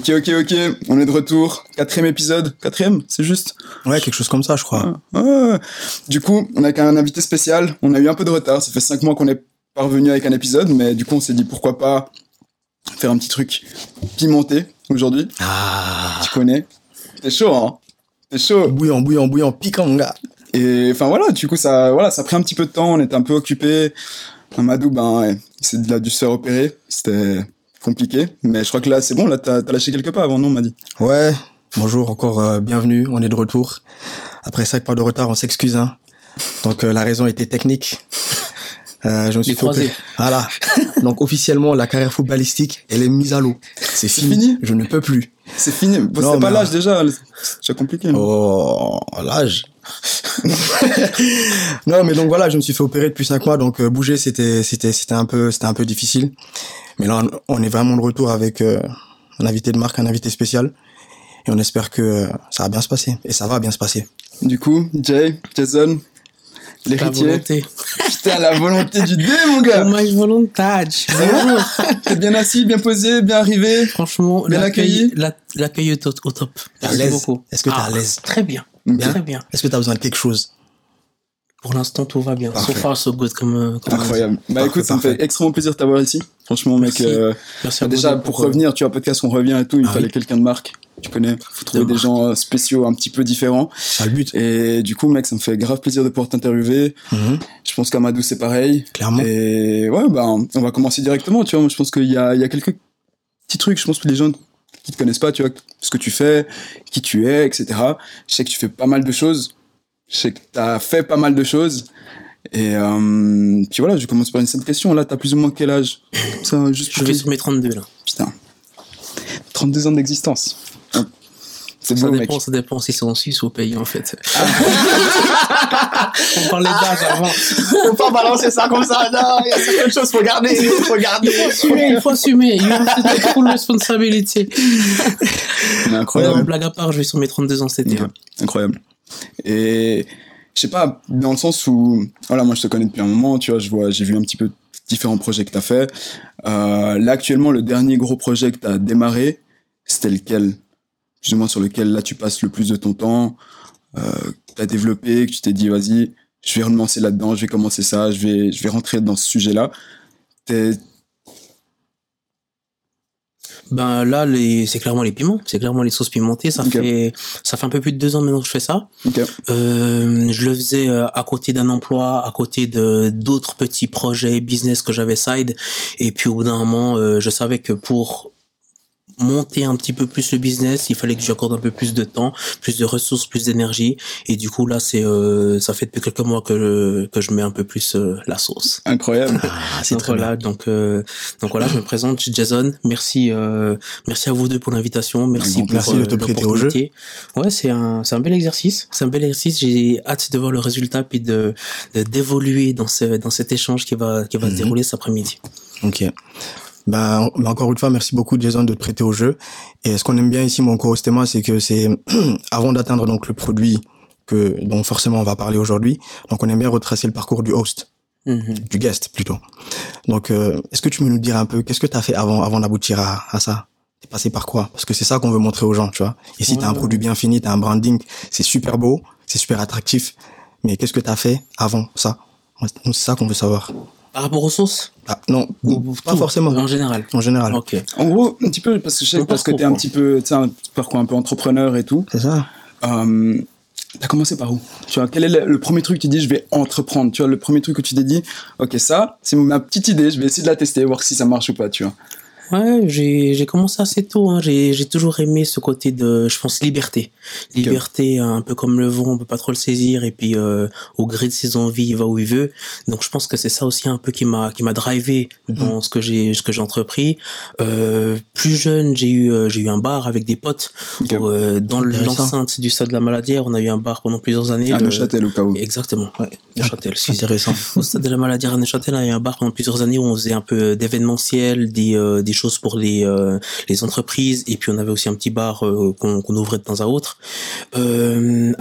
Ok, ok, ok, on est de retour. Quatrième épisode. Quatrième, c'est juste Ouais, quelque chose comme ça, je crois. Ah, ah. Du coup, on a un invité spécial. On a eu un peu de retard. Ça fait cinq mois qu'on est parvenu avec un épisode, mais du coup, on s'est dit pourquoi pas faire un petit truc pimenté aujourd'hui. Ah. Tu connais C'est chaud, hein C'est chaud. Bouillant, bouillant, bouillant, piquant, mon gars. Et enfin voilà, du coup, ça, voilà, ça a pris un petit peu de temps. On était un peu occupé. Amadou, ben, ouais, c'est de la dû se faire opérer. C'était compliqué. Mais je crois que là, c'est bon. Là, t'as as lâché quelques pas avant, non, on m'a dit. Ouais. Bonjour, encore euh, bienvenue. On est de retour. Après cinq pas de retard, on s'excuse. Hein. Donc euh, la raison était technique. Euh, je me suis opérer. Voilà. Donc officiellement, la carrière footballistique, elle est mise à l'eau. C'est fini. fini? Je ne peux plus. C'est fini. Bon, c'est pas mais- l'âge déjà. C'est compliqué. non? Oh, l'âge. non, mais donc voilà, je me suis fait opérer depuis cinq mois, donc euh, bouger c'était c'était c'était un peu c'était un peu difficile. Mais là, on est vraiment de retour avec euh, un invité de marque, un invité spécial, et on espère que euh, ça va bien se passer et ça va bien se passer. Du coup, Jay, Jason, La l'héritier. volonté. Putain, la volonté du dé, mon gars. Dommage volontage. Bonjour. T'es bien assis, bien posé, bien arrivé. Franchement, Bien l'accueil, accueilli la- l'accueil est au, top. Merci beaucoup. Est-ce que t'es Ah, à l'aise? Très bien. Bien. Très bien. Est-ce que t'as besoin de quelque chose? Pour l'instant, tout va bien. Parfait. So far, so good, comme, euh, comme. Incroyable. Bah Parfait, écoute, ça me fait extrêmement plaisir de t'avoir ici. Franchement, mec. Merci. euh, Merci à vous déjà, pour euh, revenir, tu vois, podcast, on revient et tout, il Ah fallait oui. quelqu'un de marque. Tu connais, faut trouver De des marque. gens euh, spéciaux un petit peu différents. C'est le but. Et du coup, mec, ça me fait grave plaisir de pouvoir t'interviewer. Mhm. Je pense qu'Amadou, c'est pareil. Clairement. Et ouais, ben, on va commencer directement, tu vois. Moi, je pense qu'il y a, il y a quelques petits trucs, je pense que les gens qui te connaissent pas, tu vois, ce que tu fais, qui tu es, etc. Je sais que tu fais pas mal de choses. Je sais que t'as fait pas mal de choses. Et euh, puis voilà, je commence par une simple question. Là, t'as plus ou moins quel âge? Ça, juste Je pour vais te- sur mes 32 là. Putain. 32 ans d'existence. C'est Ça beau, mec. dépend, ça dépend si c'est en Suisse ou au pays en fait. on parlait d'âge avant. Faut pas balancer ça comme ça. Non, il y a certaines choses faut garder, faut garder. Il faut assumer, il faut assumer. To take full Non, incroyable. blague à part, je vais sur mes 32 ans cet été. Ok, Incroyable. Et je sais pas, dans le sens où, voilà, moi je te connais depuis un moment, tu vois, je vois, j'ai vu un petit peu différents projets que t'as fait. Euh, là actuellement, le dernier gros projet que t'as démarré, c'était lequel? Moins sur lequel là tu passes le plus de ton temps, euh, que t'as développé, que tu t'es dit vas-y, je vais relancer là-dedans, je vais commencer ça, je vais, je vais rentrer dans ce sujet-là. Ben là, les, c'est clairement les piments, c'est clairement les sauces pimentées. Ça fait, ça fait un peu plus de deux ans maintenant que je fais ça. Euh, je le faisais euh, à côté d'un emploi, à côté de d'autres petits projets business que j'avais side. Et puis au bout d'un moment, euh, je savais que pour monter un petit peu plus le business, il fallait que j'accorde un peu plus de temps, plus de ressources, plus d'énergie. Et du coup là, c'est euh, ça fait depuis quelques mois que que je mets un peu plus euh, la sauce. Incroyable. Ah, c'est Donc très voilà, donc euh, donc voilà, je me présente, je suis Jason. Merci euh, merci à vous deux pour l'invitation, merci grand pour merci de te euh, prêter au jeu. Ouais, c'est un c'est un bel exercice, c'est un bel exercice. J'ai hâte de voir le résultat puis de de- d'évoluer dans ce dans cet échange qui va qui va se Mhm. dérouler cet après-midi. Ok. Ben, encore une fois, merci beaucoup Jason de te prêter au jeu. Et ce qu'on aime bien ici, mon co-hostema, c'est que c'est avant d'atteindre donc le produit que dont forcément on va parler aujourd'hui. Donc on aime bien retracer le parcours du host, Mhm. du guest plutôt. Donc euh, est-ce que tu peux nous dire un peu qu'est-ce que tu as fait avant avant d'aboutir à, à ça? T'es passé par quoi? Parce que c'est ça qu'on veut montrer aux gens, tu vois. Ici, t'as un Ouais. produit bien fini, t'as un branding, c'est super beau, c'est super attractif. Mais qu'est-ce que t'as fait avant ça? C'est ça qu'on veut savoir. Par rapport aux sauces Ah, non, Ou- pas tout, forcément. En général. En général. Ok. En gros, un petit peu, parce que je sais, Mon parce que t'es un petit peu, tu sais, un parcours un peu entrepreneur et tout. C'est ça. Euh, T'as commencé par où? Tu vois, quel est le, le premier truc que tu dis, je vais entreprendre? Tu vois, le premier truc que tu t'es dit, ok, ça, c'est ma petite idée, je vais essayer de la tester, voir si ça marche ou pas, tu vois. Ouais, j'ai j'ai commencé assez tôt. Hein. J'ai j'ai toujours aimé ce côté de, je pense, liberté. Liberté, un peu comme le vent, on peut pas trop le saisir. Et puis euh, au gré de ses envies, il va où il veut. Donc je pense que c'est ça aussi un peu qui m'a qui m'a drivé dans ce que j'ai ce que j'ai entrepris. Euh, plus jeune, j'ai eu euh, j'ai eu un bar avec des potes Ok. où, euh, dans l'enceinte du stade de la Maladière. On a eu un bar pendant plusieurs années. À le- Neuchâtel, au cas où. Exactement. Ouais, Neuchâtel. excusez Intéressant. au stade de la maladie à Neuchâtel, y a un bar pendant plusieurs années où on faisait un peu d'événementiel, des, euh, des choses pour les les entreprises. Et puis on avait aussi un petit bar qu'on qu'on ouvrait de temps à autre.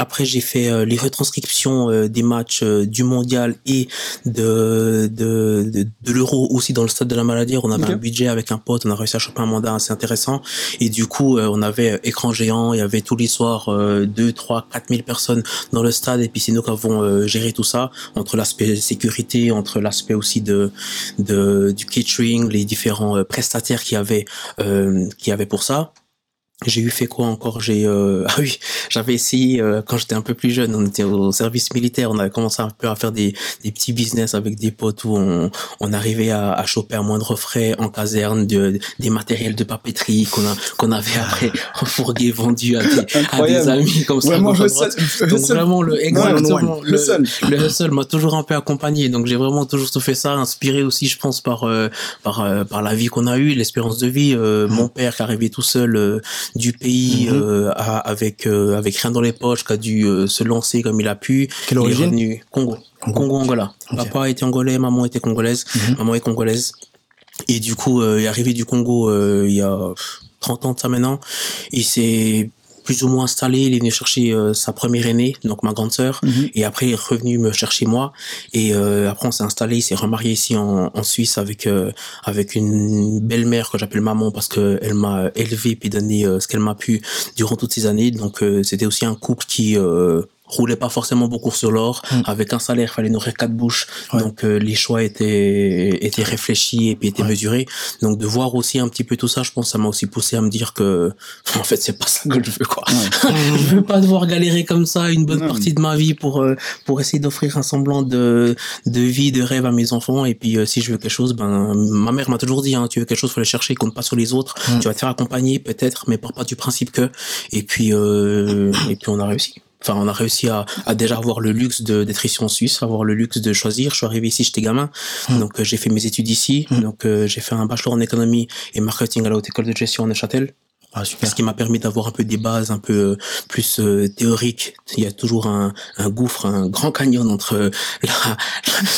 après j'ai fait les retranscriptions des matchs du mondial et de de de, de l'euro aussi dans le stade de la maladie. On avait un budget avec un pote, on a réussi à choper un mandat assez intéressant. Et du coup on avait écran géant, il y avait tous les soirs 2, 3, 4 000 personnes dans le stade. Et puis c'est nous qui avons géré tout ça entre l'aspect sécurité, entre l'aspect aussi de, de du catering, les différents qui euh, qui avaient pour ça. J'ai eu fait quoi encore J'ai euh, ah oui, j'avais essayé euh, quand j'étais un peu plus jeune. On était au service militaire. On avait commencé un peu à faire des, des petits business avec des potes où on, on arrivait à, à choper à moindre frais en caserne de, des matériels de papeterie qu'on a qu'on avait après refourgué vendu à des, à des amis comme ça. Vraiment, le seul, Donc vraiment le exactement le, le, le hustle m'a toujours un peu accompagné. Donc j'ai vraiment toujours tout fait ça, inspiré aussi, je pense par euh, par par la vie qu'on a eue, l'espérance de vie. Mon père qui arrivait tout seul du pays mhm. euh, avec euh, avec rien dans les poches, qui a dû euh, se lancer comme il a pu. Quelle origine Congo. Congo, Angola. Papa était angolais, maman était congolaise. Mhm. Maman est congolaise. Et du coup, il est arrivé du Congo il y a 30 ans de ça maintenant. Il s'est plus ou moins installé. Il est venu chercher euh, sa première aînée, donc ma grande sœur, mhm. et après il est revenu me chercher moi. Et euh, après on s'est installé, il s'est remarié ici en, en Suisse avec euh, avec une belle-mère que j'appelle maman parce que elle m'a élevé puis donné ce qu'elle m'a pu durant toutes ces années. Donc c'était aussi un couple qui roulait pas forcément beaucoup sur l'or. Mm. Avec un salaire, fallait nourrir quatre bouches. Donc euh, les choix étaient étaient réfléchis et puis étaient mesurés. Donc de voir aussi un petit peu tout ça, je pense, ça m'a aussi poussé à me dire que en fait c'est pas ça que je veux quoi. je veux pas devoir galérer comme ça une bonne partie de ma vie pour euh, pour essayer d'offrir un semblant de de vie, de rêve à mes enfants. Et puis euh, si je veux quelque chose, ben ma mère m'a toujours dit, hein, tu veux quelque chose, faut le chercher, compte pas sur les autres. Tu vas te faire accompagner peut-être, mais pars pas du principe que. Et puis et puis on a réussi enfin on a réussi à, à déjà avoir le luxe d'être ici en Suisse, avoir le luxe de choisir. Je suis arrivé ici, j'étais gamin, mmh. donc euh, j'ai fait mes études ici, mmh. donc euh, j'ai fait un bachelor en économie et marketing à la haute école de gestion en Neuchâtel. Ah, Ce qui m'a permis d'avoir un peu des bases un peu euh, plus euh, théoriques. Il y a toujours un, un, gouffre, un grand canyon entre la,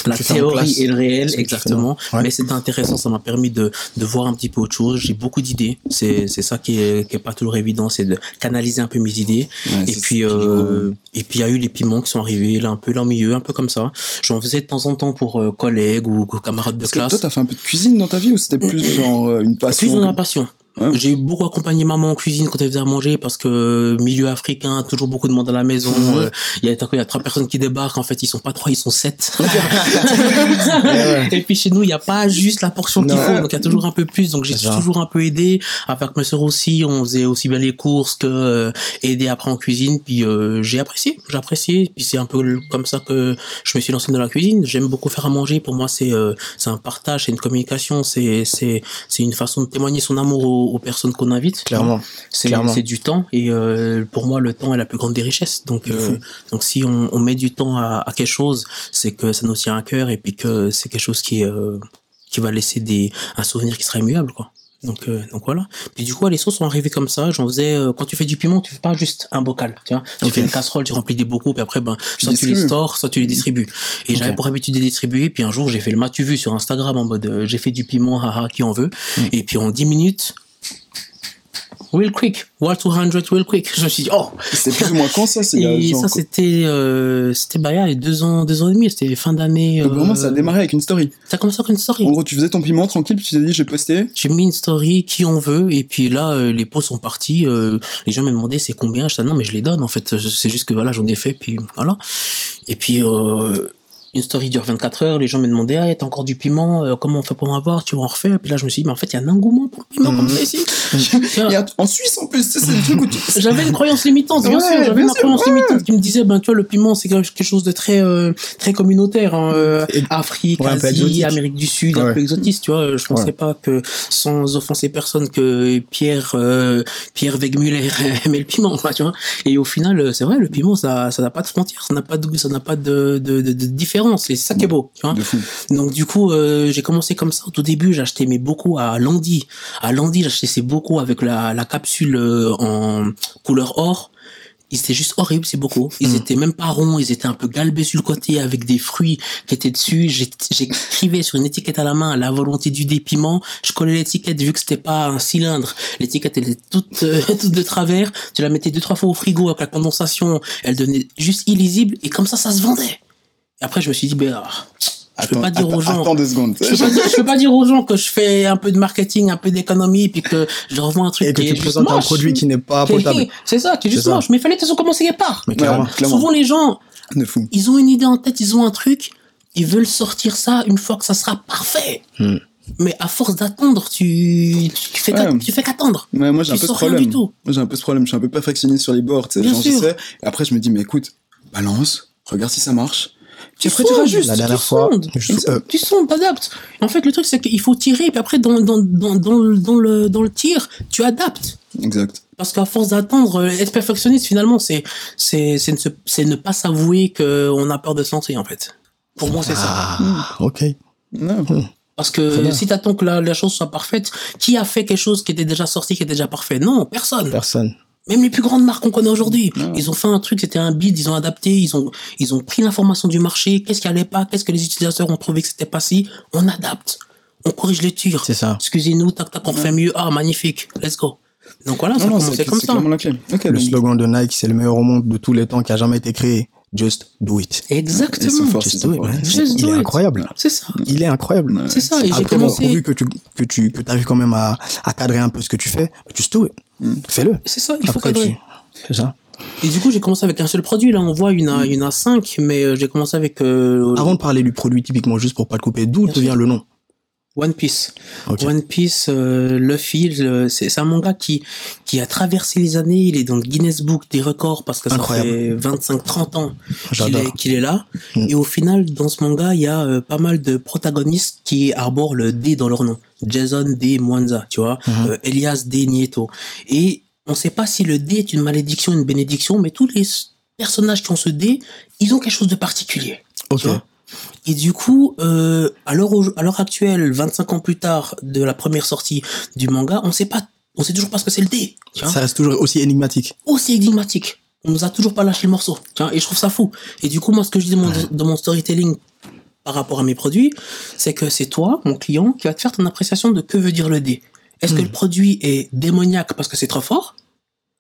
la théorie et le réel, exactement. Mais c'était intéressant, ça m'a permis de, de voir un petit peu autre chose. J'ai beaucoup d'idées. C'est, c'est ça qui est, qui est pas toujours évident, c'est de canaliser un peu mes idées. et puis euh, et puis il y a eu les piments qui sont arrivés là un peu là au milieu, un peu comme ça. J'en faisais de temps en temps pour euh, collègues ou camarades de classe. Que toi, t'as fait un peu de cuisine dans ta vie ou c'était plus genre une passion Cuisine, une passion. J'ai beaucoup accompagné maman en cuisine quand elle faisait à manger parce que milieu africain, toujours beaucoup de monde à la maison. Euh, il y a il y a trois personnes qui débarquent. En fait, ils sont pas trois, ils sont sept. Et puis chez nous, il y a pas juste la portion qu'il faut, donc il y a toujours un peu plus. Donc j'ai toujours un peu aidé. Avec mes sœurs aussi, on faisait aussi bien les courses que euh, aider après en cuisine. Puis euh, j'ai apprécié, j'ai apprécié. Puis c'est un peu comme ça que je me suis lancé dans la cuisine. J'aime beaucoup faire à manger. Pour moi, c'est c'est un partage, c'est une communication, c'est c'est c'est une façon de témoigner son amour au aux, personnes qu'on invite. Clairement. C'est du temps et euh, pour moi le temps est la plus grande des richesses. Donc euh, donc si on, on, met du temps à, à quelque chose, c'est que ça nous tient à cœur et puis que c'est quelque chose qui euh, qui va laisser des un souvenir qui sera immuable quoi. Donc, euh, donc voilà. Puis du coup, les sauces sont arrivées comme ça. J'en faisais, euh, quand tu fais du piment, tu fais pas juste un bocal, tu vois. Tu fais une casserole, tu remplis des bocaux, puis après, ben, soit tu les stores, soit tu les distribues. Et j'avais pour habitude de les distribuer. Puis un jour, j'ai fait le matu vu sur Instagram en mode, j'ai fait du piment, haha, qui en veut. Mm. Et puis en 10 minutes, real quick, Wall 200 real quick. Je me suis dit, oh. C'était plus ou moins quand ça, Et ça, c'était, euh, c'était, bah, il y a deux ans, deux ans et demi, c'était fin d'année. Euh, vraiment, ça a démarré avec une story. Ça a commencé avec une story. En gros, tu faisais ton piment tranquille, puis tu t'es dit, je vais poster. J'ai mis une story, qui on veut, et puis là, euh, les posts sont partis, euh, les gens me demandaient c'est combien, je disais, non, mais je les donne, en fait, c'est juste que voilà, j'en ai fait, puis voilà. Et puis, euh, une story dure 24 heures, les gens me demandaient, ah, t'as encore du piment, euh, comment on fait pour en avoir, tu vas en refaire? Puis là, je me suis dit, mais en fait, il y a un engouement pour le piment comme ça ici. en Suisse, en plus, c'est le truc où tu... J'avais une croyance limitante, bien sûr, j'avais une croyance limitante qui me disait, ben, tu vois, le piment, c'est quelque chose de très, euh, très communautaire, hein, euh, Afrique, Asie, Amérique du Sud, un peu exotiste, tu vois. Je pensais pas que, sans offenser personne, que Pierre, Pierre Wegmuller aimait le piment, tu vois. Et au final, c'est vrai, le piment, ça, ça n'a pas de frontières, ça n'a pas de ça n'a pas de, de, de, de différence c'est ça qui est beau. Tu vois Donc du coup, euh, j'ai commencé comme ça. Au tout début, j'achetais mes beaucoup à Landy. À Landy, j'achetais ces beaucoup avec la, la capsule euh, en couleur or. ils étaient juste horribles, c'est beaucoup. Ils Hmm. étaient même pas ronds, ils étaient un peu galbés sur le côté avec des fruits qui étaient dessus. J'écrivais sur une étiquette à la main la volonté du dépiment. Je collais l'étiquette vu que c'était pas un cylindre. L'étiquette elle était toute, euh, toute de travers. Tu la mettais deux trois fois au frigo avec la condensation, elle devenait juste illisible et comme ça ça se vendait. Et après je me suis dit ben ah, je peux Attends, pas dire aux gens. attends deux secondes. Je peux, pas dire, je peux pas dire aux gens que je fais un peu de marketing, un peu d'économie, puis que je leur vends un truc Et que qui tu présentes un produit qui n'est pas potable. C'est ça, qui est juste moche. Mais il fallait de toute façon commencer quelque part. Mais clairement. Ouais, clairement. Souvent, les gens, ils ont une idée en tête, ils ont un truc, ils veulent sortir ça une fois que ça sera parfait. Hmm. Mais à force d'attendre, tu, tu fais Ouais. tu fais qu'attendre. Ouais, moi j'ai un peu ce problème. du tout. Moi j'ai un peu ce problème. Je suis un peu perfectionniste sur les bords. tu sais, Bien genre, je sûr. sais. Et après je me dis mais écoute, balance, regarde si ça marche. Tu après tu sondes, rajustes. La tu dernière fois, sondes. je- euh, Tu sondes, t'adaptes. En fait, le truc, c'est qu'il faut tirer, puis après, dans, dans, dans, dans, le, dans, le, dans le tir, tu adaptes. Exact. Parce qu'à force d'attendre, euh, être perfectionniste, finalement, c'est, c'est, c'est, ne, pas s'avouer qu'on a peur de se lancer, en fait. Pour moi, c'est ça. Ah, ok. Non. Parce que si t'attends que la, la chose soit parfaite, qui a fait quelque chose qui était déjà sorti, qui était déjà parfait? Non, personne. Personne. Même les plus grandes marques qu'on connaît aujourd'hui, Ouais. ils ont fait un truc, c'était un bid, ils ont adapté, ils ont, ils ont pris l'information du marché, qu'est-ce qui allait pas, qu'est-ce que les utilisateurs ont trouvé que c'était pas si, on adapte, on corrige les tirs. C'est ça. Excusez-nous, tac tac, on fait mieux, ah magnifique, let's go. Donc voilà, ça Non, c'est comme ça. Le slogan de Nike, c'est le meilleur au monde de tous les temps qui a jamais été créé. Just do it. Exactement, forts, Just do it, man. Just Il do est it. incroyable. c'est ça. Il est incroyable. C'est ça, et j'ai commencé. pourvu que tu, que tu, que arrives quand même à, à cadrer un peu ce que tu fais, just do it. Fais-le. C'est ça, il faut Après, cadrer. tu- C'est ça. Et du coup, j'ai commencé avec un seul produit. Là, on voit une A, une A5, mais euh, j'ai commencé avec euh, Avant de parler du produit, typiquement, juste pour pas te couper, d'où te vient le nom? One Piece. One Piece, euh, Luffy, le- c'est c'est un manga qui qui a traversé les années. Il est dans le Guinness Book des records parce que ça Incroyable. fait 25-30 ans qu'il est, là. Mm. Et au final, dans ce manga, il y a euh, pas mal de protagonistes qui arborent le D dans leur nom. Jason D. Mwanza, tu vois, Mhm. euh, Elias D. Nieto. Et on sait pas si le D est une malédiction, une bénédiction, mais tous les personnages qui ont ce D, ils ont quelque chose de particulier. Ok. tu vois. Et du coup, euh, à l'heure actuelle, 25 ans plus tard de la première sortie du manga, on sait pas, on sait toujours pas ce que c'est le D. Tu vois Ça reste toujours aussi énigmatique. aussi énigmatique. On nous a toujours pas lâché le morceau. Tu vois, et je trouve ça fou. Et du coup, moi, ce que je dis dans mon, dans mon storytelling par rapport à mes produits, c'est que c'est toi, mon client, qui va te faire ton appréciation de que veut dire le D. Est-ce que le produit est démoniaque parce que c'est trop fort?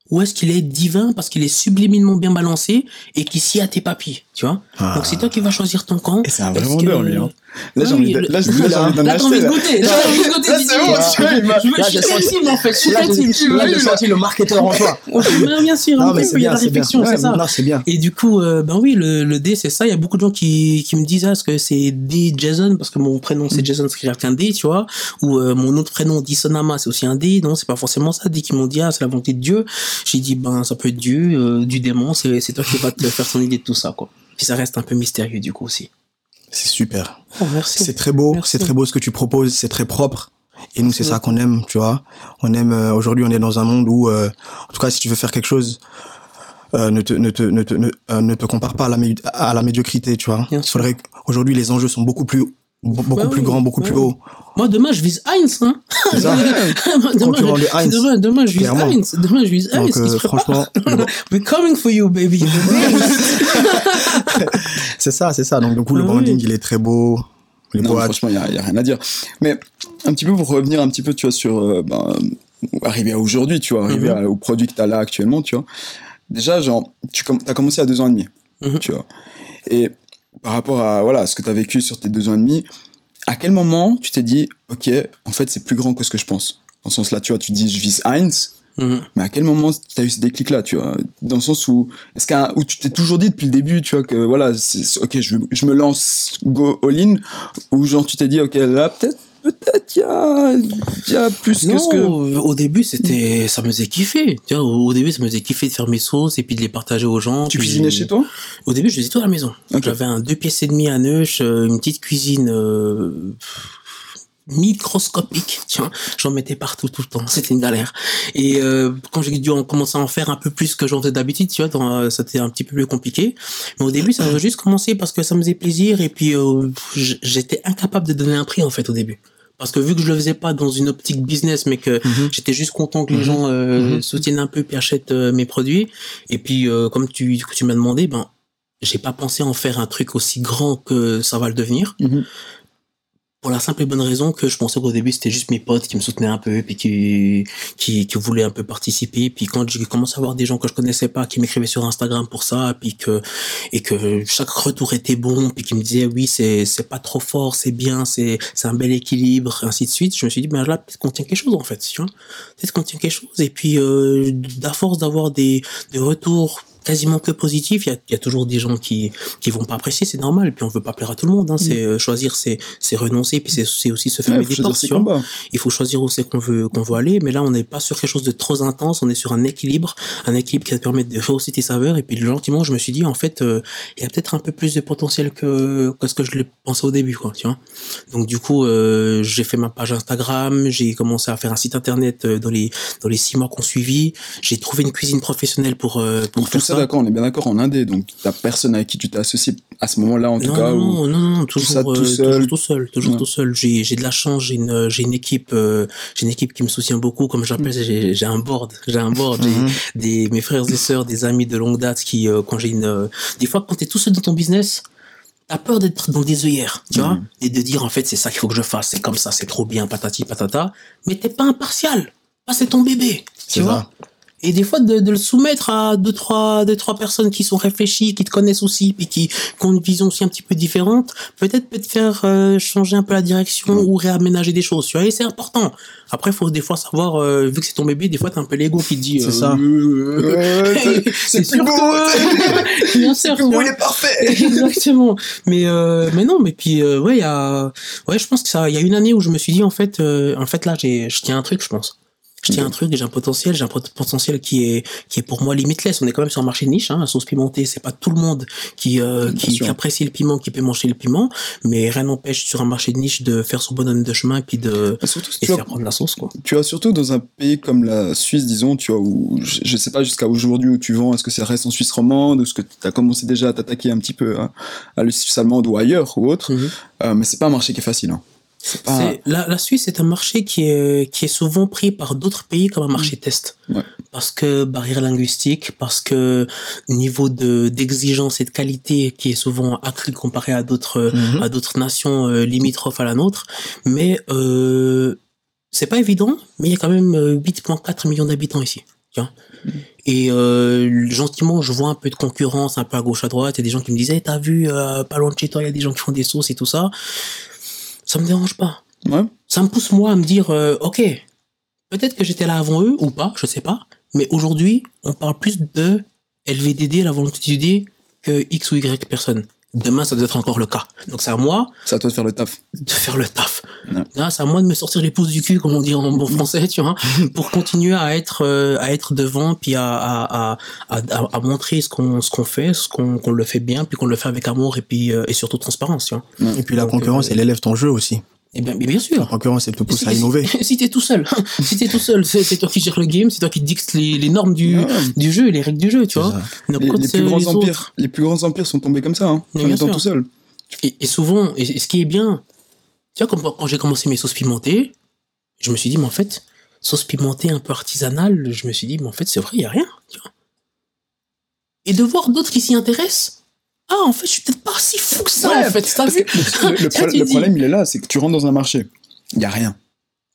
Ou est-ce qu'il est divin parce qu'il est subliminement bien balancé et qui scie à tes papilles, tu vois? Ah. Donc c'est toi qui vas choisir ton camp. Et c'est un vrai que- vendeur, lui, hein. Là, j'ai envie de- le- là, j'ai- là, j'ai envie d'en Là, t'as envie acheter, de là. goûter. Là, t'as envie de goûter, Là, Didier. c'est bon, tu vois, il m'a- Je suis intime, en fait. Je suis intime. là, j'ai senti le marketeur en toi. Bien sûr, il y a la réflexion, c'est ça. Non, c'est bien. Et du coup, ben oui, le, D, c'est ça. Il y a beaucoup de gens qui, qui me disent, ah, est-ce que c'est D Jason, parce que mon prénom Mm. c'est Jason, c'est un D, tu vois, ou euh, mon autre prénom, Disonama, c'est aussi un D. Non, c'est pas forcément ça. D qui m'ont dit, ah, c'est la volonté de Dieu. J'ai dit, ben, ça peut être Dieu, euh, du démon, c'est c'est toi qui vas te faire ton idée de tout ça, quoi. Puis ça reste un peu mystérieux, du coup, aussi. C'est super. Oh, merci. C'est très beau, c'est très beau ce que tu proposes, c'est très propre. Et nous, c'est ça qu'on aime, tu vois. On aime, euh, aujourd'hui, on est dans un monde où, euh, en tout cas, si tu veux faire quelque chose, euh, ne te, ne te, ne te, ne, euh, ne te compare pas à la, à la médiocrité, tu vois. Aujourd'hui, les enjeux sont beaucoup plus, beaucoup Bah plus oui, grands, beaucoup bah plus oui. hauts. Moi, demain, je vise Heinz, hein. Ça. demain, Concurrent de Heinz. Demain, demain, je vise Clairement. Heinz. Demain, je vise Heinz. Donc, euh, franchement, We're coming for you, baby. c'est ça, c'est ça. Donc, du coup, le Ah branding, oui. il est très beau. Les Non, boîtes. franchement, il y a, rien à dire. Mais un petit peu pour revenir un petit peu, tu vois, sur euh, ben, arriver à aujourd'hui, tu vois, arriver Mhm. au produit que tu as là actuellement, tu vois. Déjà, genre, tu as commencé à deux ans et demi, Mhm. tu vois. Et par rapport à voilà, ce que tu as vécu sur tes deux ans et demi, à quel moment tu t'es dit, ok, en fait, c'est plus grand que ce que je pense? Dans ce sens-là, tu vois, tu dis, je vise Heinz, Mhm. mais à quel moment tu as eu ce déclic-là, tu vois? Dans le sens où, est-ce qu'un, où tu t'es toujours dit depuis le début, tu vois, que voilà, ok, je, je me lance go all-in, ou genre tu t'es dit, ok, là, peut-être, peut-être, il y a, y a plus que ce que. Non, au début, c'était, ça me faisait kiffer. Tu vois, au début, ça me faisait kiffer de faire mes sauces et puis de les partager aux gens. Tu puis- cuisinais chez toi? Au début, je faisais tout à la maison. J'avais un deux pièces et demi à Neuch, euh, une petite cuisine, euh, microscopique, tu vois. J'en mettais partout tout le temps. C'était une galère. Et euh, quand j'ai dû en commencer à en faire un peu plus que j'en faisais d'habitude, tu vois, dans, euh, c'était un petit peu plus compliqué. Mais au début, ça a juste commencé parce que ça me faisait plaisir et puis euh, j'étais incapable de donner un prix en fait au début. parce que vu que je le faisais pas dans une optique business, mais que mhm. j'étais juste content que les mhm. gens euh, mhm. soutiennent un peu et achètent euh, mes produits. Et puis, euh, comme tu, tu m'as demandé, ben, j'ai pas pensé en faire un truc aussi grand que ça va le devenir pour la simple et bonne raison que je pensais qu'au début c'était juste mes potes qui me soutenaient un peu puis qui qui, qui voulaient un peu participer. Puis quand j'ai commencé à voir des gens que je connaissais pas qui m'écrivaient sur Instagram pour ça puis que et que chaque retour était bon puis qui me disaient oui c'est c'est pas trop fort c'est bien c'est c'est un bel équilibre ainsi de suite je me suis dit ben là peut-être qu'on tient quelque chose en fait tu vois. Peut-être qu'on tient quelque chose. Et puis euh, à force d'avoir des des retours quasiment que positif. Il y a, y a toujours des gens qui qui vont pas apprécier, c'est normal. Puis on veut pas plaire à tout le monde. Hein. C'est euh, choisir, c'est c'est renoncer. Puis c'est c'est aussi se fermer des portes. Il faut choisir où c'est qu'on veut qu'on veut aller. Mais là, on n'est pas sur quelque chose de trop intense. On est sur un équilibre, un équilibre qui va te permettre de rehausser tes saveurs. Et puis gentiment, je me suis dit en fait, euh, il y a peut-être un peu plus de potentiel que que ce que je l'ai pensé au début, quoi. Tu vois. Donc du coup, euh, j'ai fait ma page Instagram. J'ai commencé à faire un site internet dans les dans les six mois qu'on suivi. J'ai trouvé une cuisine professionnelle pour pour faire d'accord, on est bien d'accord en Indé, donc t'as personne avec qui tu t'es associé à ce moment-là en tout cas. Non, non, non, toujours, tout, seul. tout seul, toujours tout seul. J'ai, j'ai de la chance, j'ai une, j'ai une équipe, euh, j'ai une équipe qui me soutient beaucoup, comme j'appelle, j'ai, j'ai un board, j'ai un board, j'ai mhm. des mes frères et sœurs, des amis de longue date qui, euh, quand j'ai une, euh, des fois quand t'es tout seul dans ton business, t'as peur d'être dans des œillères, tu vois, mhm. et de dire en fait c'est ça qu'il faut que je fasse, c'est comme ça, c'est trop bien, patati patata, mais t'es pas impartial, c'est ton bébé, tu vois et des fois de, de, le soumettre à deux trois deux trois personnes qui sont réfléchies qui te connaissent aussi puis qui, qui ont une vision aussi un petit peu différente peut-être peut te faire euh, changer un peu la direction ou réaménager des choses tu vois et c'est important. Après faut des fois savoir euh, vu que c'est ton bébé des fois t'as un peu l'ego qui te dit c'est euh, ça. c'est sûr que bien sûr il est parfait. Exactement. Mais mais non mais puis ouais il y a ouais je pense que ça il y a une année où je me suis dit en fait en fait là j'ai je tiens un truc je pense je tiens un truc, j'ai un potentiel, j'ai un potentiel qui est qui est pour moi limitless. On est quand même sur un marché de niche, hein, la sauce pimentée, c'est pas tout le monde qui euh, qui, apprécie le piment, qui peut manger le piment, mais rien n'empêche sur un marché de niche de faire son bonhomme de chemin puis de surtout, et faire prendre la sauce quoi. Tu vois surtout dans un pays comme la Suisse, disons, tu vois où je, sais pas jusqu'à aujourd'hui où tu vends, est-ce que ça reste en Suisse romande, ou est-ce que tu as commencé déjà à t'attaquer un petit peu à, à la Suisse allemande ou ailleurs ou autre, mhm. euh, mais c'est pas un marché qui est facile. Hein. La, la, Suisse est un marché qui est, qui est souvent pris par d'autres pays comme un marché mm. test. Parce que barrière linguistique, parce que niveau de d'exigence et de qualité qui est souvent accru comparé à d'autres mm-hmm. à d'autres nations euh, limitrophes à la nôtre. Mais euh, c'est pas évident, mais il y a quand même 8,4 euh, millions d'habitants ici. Mm. Et euh, gentiment, je vois un peu de concurrence, un peu à gauche à droite. Il y a des gens qui me disaient, t'as vu, euh, pas loin de chez toi, il y a des gens qui font des sauces et tout ça ça me dérange pas. Ouais. Ça me pousse moi à me dire, euh, ok, peut-être que j'étais là avant eux ou pas, je sais pas. Mais aujourd'hui, on parle plus de LVDD, la volonté d'idée, que X ou Y personne. Demain, ça doit être encore le cas. Donc c'est à moi. C'est à toi de faire le taf. De faire le taf. c'est à moi de me sortir les pouces du cul, comme on dit en bon français, tu vois, pour continuer à être euh, à être devant, puis à à, à, à, montrer ce qu'on ce qu'on fait, ce qu'on qu'on le fait bien, puis qu'on le fait avec amour et puis euh, et surtout transparence, tu vois. Et puis la concurrence, euh, elle élève ton jeu aussi. Eh bien, bien sûr. La concurrence, elle te pousse à innover. Si t'es tout seul, si t'es tout seul, c'est toi qui gères le game, c'est toi qui dictes les, les normes du, du jeu, les règles du jeu, tu vois. les, plus grands empires, les plus grands empires sont tombés comme ça, hein, en étant tout seul. Et, et, souvent, et ce qui est bien, tu vois, comme quand j'ai commencé mes sauces pimentées, je me suis dit, mais en fait, sauce pimentée un peu artisanale, je me suis dit, mais en fait, c'est vrai, il y a rien, tu vois. Et de voir d'autres qui s'y intéressent, ah, en fait, je suis peut-être pas si fou que ça, en fait. le, problème, il est là, c'est que tu rentres dans un marché, il y a rien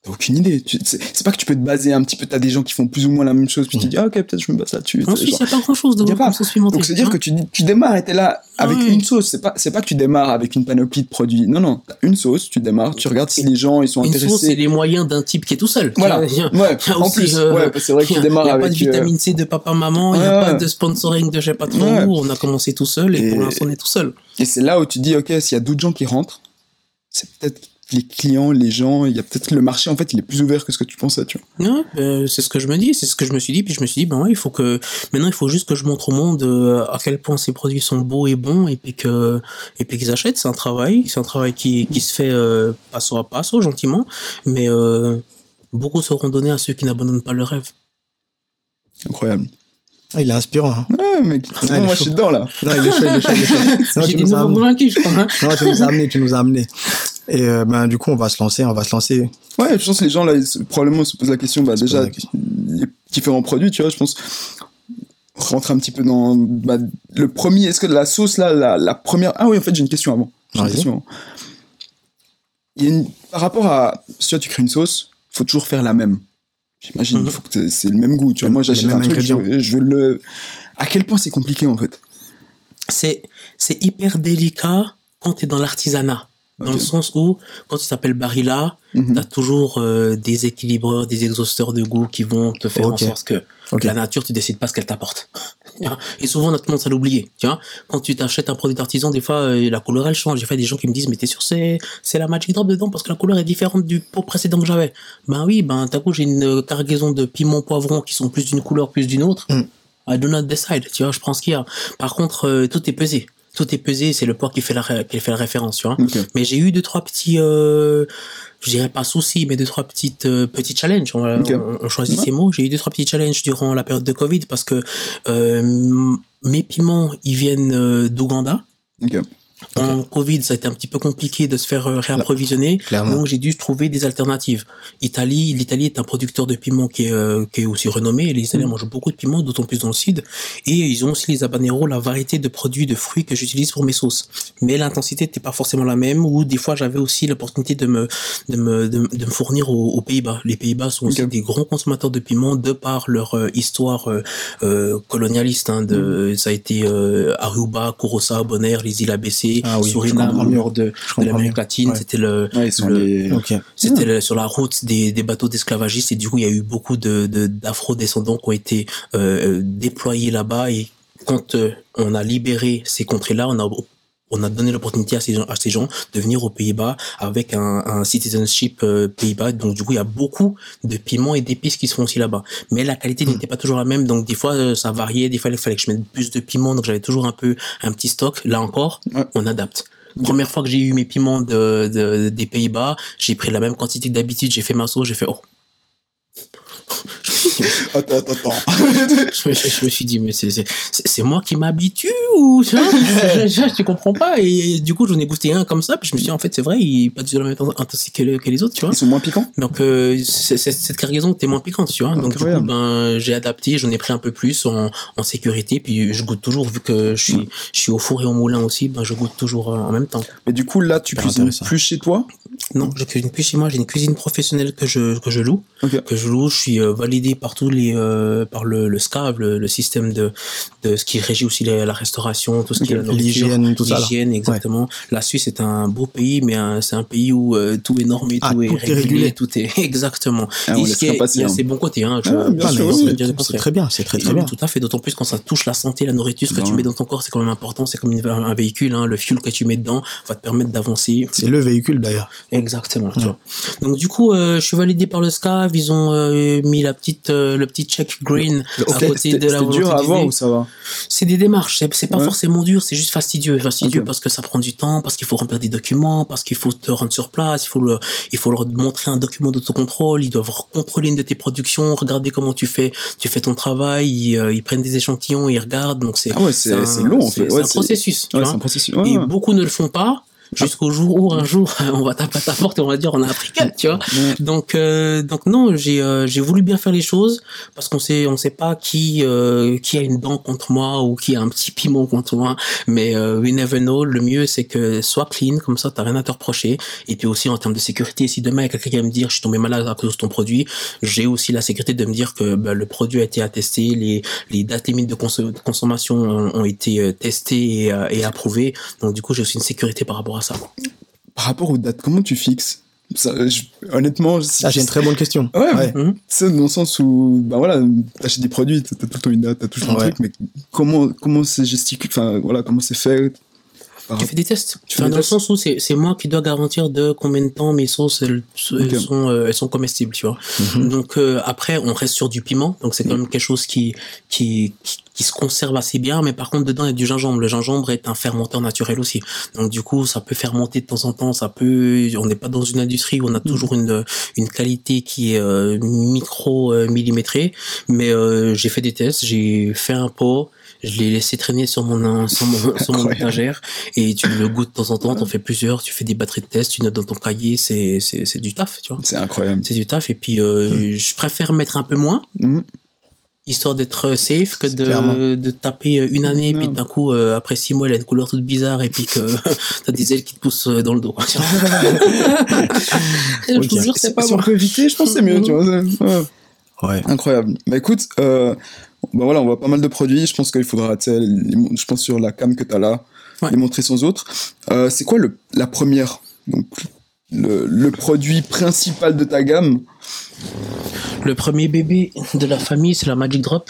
aucune idée. C'est pas que tu peux te baser un petit peu, t'as des gens qui font plus ou moins la même chose, puis tu te dis, ah, ok, peut-être je me base là-dessus. Il n'y a pas grand chose de. Donc, c'est dire que tu, tu démarres et t'es là avec une sauce. C'est pas, pas que tu démarres avec une panoplie de produits. Non, non, t'as une sauce, tu démarres, tu regardes si les gens, ils sont intéressés. Une sauce, c'est les moyens d'un type qui est tout seul. Voilà. ouais, en plus, euh, ouais, c'est vrai que tu démarres avec. Il n'y a pas de vitamine C de papa, maman, il n'y a pas de sponsoring de je sais pas trop où. On a commencé tout seul et pour l'instant, on est tout seul. Et c'est là où tu dis, ok, s'il y a d'autres gens qui rentrent, c'est peut-être les clients, les gens, il y a peut-être le marché en fait, il est plus ouvert que ce que tu pensais, tu vois. Ouais, ben, c'est ce que je me dis, c'est ce que je me suis dit, puis je me suis dit ben ouais, il faut que maintenant il faut juste que je montre au monde euh, à quel point ces produits sont beaux et bons et puis que et puis qu'ils achètent, c'est un travail, c'est un travail qui qui se fait euh, passo à passo gentiment, mais euh, beaucoup seront donnés à ceux qui n'abandonnent pas le rêve. Incroyable. Ah, il est inspirant. Hein. Ouais, mec. moi, je suis dedans, là. Non, il est chaud, il est chaud, il est chaud. J'ai des nouveaux je crois. Hein. non, tu nous as amené, tu nous as amené. Et euh, ben du coup, on va se lancer, on va se lancer. Ouais, je pense que les gens là, probablement se posent la question. Bah déjà, les différents produits, tu vois, je pense rentre un petit peu dans bah, le premier. Est-ce que la sauce là, la, la première. Ah oui, en fait, j'ai une question avant. Une question Il y a une... Par rapport à si tu crées une sauce, faut toujours faire la même. J'imagine, il mhm. faut que c'est le même goût. Tu vois, moi, j'achète un truc, je, je, le. À quel point c'est compliqué en fait? C'est c'est hyper délicat quand tu es dans l'artisanat. Dans le sens où, quand tu t'appelles Barilla, mhm. tu as toujours euh, des équilibreurs, des exhausteurs de goût qui vont te faire en sorte que la nature, tu décides pas ce qu'elle t'apporte. Et souvent, notre monde, ça l'oublier. Tu vois, quand tu t'achètes un produit d'artisan, des fois, euh, la couleur, elle change. J'ai fait des gens qui me disent, mais t'es sûr, c'est, c'est la Magic Drop dedans parce que la couleur est différente du pot précédent que j'avais. Ben oui, ben, t'as coup, j'ai une cargaison de piment poivron qui sont plus d'une couleur, plus d'une autre. Mm. I do not decide. Tu vois, je prends ce qu'il y a. Par contre, euh, tout est pesé tout est pesé, c'est le poids qui fait la qui fait la référence, tu vois. Mais j'ai eu deux trois petits euh, je dirais pas soucis, mais deux trois petites euh, petits challenges. On, choisit ces mots. J'ai eu deux trois petits challenges durant la période de Covid parce que euh, mes piments ils viennent euh, d'Ouganda. En Covid, ça a été un petit peu compliqué de se faire euh, réapprovisionner. Donc, j'ai dû trouver des alternatives. Italie, l'Italie est un producteur de piments qui est, euh, qui est aussi renommé. Les Italiens mm. mangent beaucoup de piments, d'autant plus dans le sud. Et ils ont aussi les habaneros, la variété de produits, de fruits que j'utilise pour mes sauces. Mais l'intensité n'était pas forcément la même. Ou des fois, j'avais aussi l'opportunité de me, de me, de, me fournir aux, Pays-Bas. Les Pays-Bas sont aussi des grands consommateurs de piments de par leur euh, histoire colonialiste. Hein, de, mm. Ça a été Aruba, Curaçao, Bonaire, les îles ABC ah, oui, Suriname, de, de l'Amérique latine. C'était le, c'était sur la route des, des bateaux d'esclavagistes et du coup il y a eu beaucoup de d'afro-descendants qui ont été euh, déployés là-bas et quand euh, on a libéré ces contrées-là, on a on a donné l'opportunité à ces, gens, à ces gens de venir aux Pays-Bas avec un, un citizenship euh, Pays-Bas. Donc du coup, il y a beaucoup de piments et d'épices qui se font aussi là-bas. Mais la qualité hmm. n'était pas toujours la même. Donc des fois, euh, ça variait. Des fois, il fallait que je mette plus de piments. Donc j'avais toujours un peu un petit stock. Là encore, on adapte. Première fois que j'ai eu mes piments de, de des Pays-Bas, j'ai pris la même quantité que d'habitude. J'ai fait ma sauce. J'ai fait oh attends, attends, attends. je, me, je, me suis dit, mais c'est moi qui m'habitue ou tu, je, comprends pas. Et du coup, j'en ai goûté un comme ça, puis je me suis dit, en fait, c'est vrai, il n'est pas du tout la même intensité que, que, les autres, tu vois. Ils sont moins piquants? Donc, euh, cette cargaison était moins piquante, tu vois. Donc, du coup, ben, j'ai adapté, j'en ai pris un peu plus en, en, sécurité, puis je goûte toujours, vu que je suis, je suis au four et au moulin aussi, ben, je goûte toujours en même temps. Mais du coup, là, tu cuisines plus chez toi? Non, je cuisine plus chez moi, j'ai une cuisine professionnelle que je, que je loue. Que je loue, je suis euh, validé par tous les euh, par le, le SCAV, le, système de, de ce qui régit aussi la, restauration, tout ce qui est l'hygiène, tout ça. L'hygiène, exactement. La Suisse est un beau pays, mais c'est un pays où euh, tout est normé, ah, tout, est, régulé, tout est exactement. Ah, il y a hein. ses bons côtés, hein. c'est très bien, c'est très très bien. Tout à fait, d'autant plus quand ça touche la santé, la nourriture, ce que tu mets dans ton corps, c'est quand même important. C'est comme un véhicule, hein. le fuel que tu mets dedans va te permettre d'avancer. C'est le véhicule d'ailleurs. Exactement. Tu vois. Donc du coup, euh, je suis validé par le SCAV. Ils ont mis la petite le petit check green à côté de la C'est dur à avoir ou ça va C'est des démarches, c'est pas forcément dur, c'est juste fastidieux, fastidieux parce que ça prend du temps, parce qu'il faut remplir des documents, parce qu'il faut te rendre sur place, il faut le, il faut leur montrer un document d'autocontrôle, ils doivent contrôler une de tes productions, regarder comment tu fais, tu fais ton travail, ils, euh, ils prennent des échantillons, ils regardent, donc c'est ah ouais, c'est long en fait. Un processus. Ouais, un processus. Et beaucoup ne le font pas jusqu'au jour où un jour on va taper à ta porte et on va dire on a appris quatre, tu vois. Donc euh, donc non, j'ai euh, j'ai voulu bien faire les choses parce qu'on sait on sait pas qui euh, qui a une dent contre moi ou qui a un petit piment contre moi, mais we never know. Le mieux c'est que soit clean comme ça t'as rien à te reprocher et puis aussi en termes de sécurité, si demain il y a quelqu'un qui va me dire je suis tombé malade à cause de ton produit, j'ai aussi la sécurité de me dire que bah, le produit a été attesté, les les dates limites de, consommation ont, été testées et, et approuvées. Donc du coup j'ai aussi une sécurité par rapport ça. Par rapport aux dates, comment tu fixes ça, honnêtement, ah, j'ai une très bonne question. Ouais, c'est dans le sens où, bah voilà, t'achètes des produits, t'as tout le temps une date, t'as tout le temps un truc, mais comment, comment c'est gesticule, enfin, voilà, comment c'est fait tu fais des tests. Tu fais dans le sens où c'est moi qui dois garantir de combien de temps mes sauces elles, sont euh, elles sont comestibles, tu vois. Mhm. Donc euh, après on reste sur du piment, donc c'est quand même quelque chose qui qui qui se conserve assez bien, mais par contre dedans il y a du gingembre. Le gingembre est un fermenteur naturel aussi, donc du coup ça peut fermenter de temps en temps. Ça peut, on n'est pas dans une industrie où on a mm. toujours une une qualité qui est euh, micro euh, millimétrée, mais euh, j'ai fait des tests, j'ai fait un pot, je l'ai laissé traîner sur mon sur mon, sur mon étagère et tu le goûtes de temps en temps, t'en fais plusieurs, tu fais des batteries de tests, tu notes dans ton cahier, c'est c'est c'est du taf, tu vois. C'est incroyable. C'est du taf et puis mm. je préfère mettre un peu moins histoire d'être safe que de, de taper une année et puis d'un coup euh, après six mois elle a une couleur toute bizarre et puis que t'as des ailes qui te poussent dans le dos je te jure c'est pas si on peut éviter je pense c'est mieux tu vois. Ouais. incroyable. Bah écoute euh, bah voilà on voit pas mal de produits. Je pense qu'il faudra je pense sur la cam que t'as là les montrer sans autres euh, c'est quoi le la première donc le, le produit principal de ta gamme le premier bébé de la famille, c'est la Magic Drop.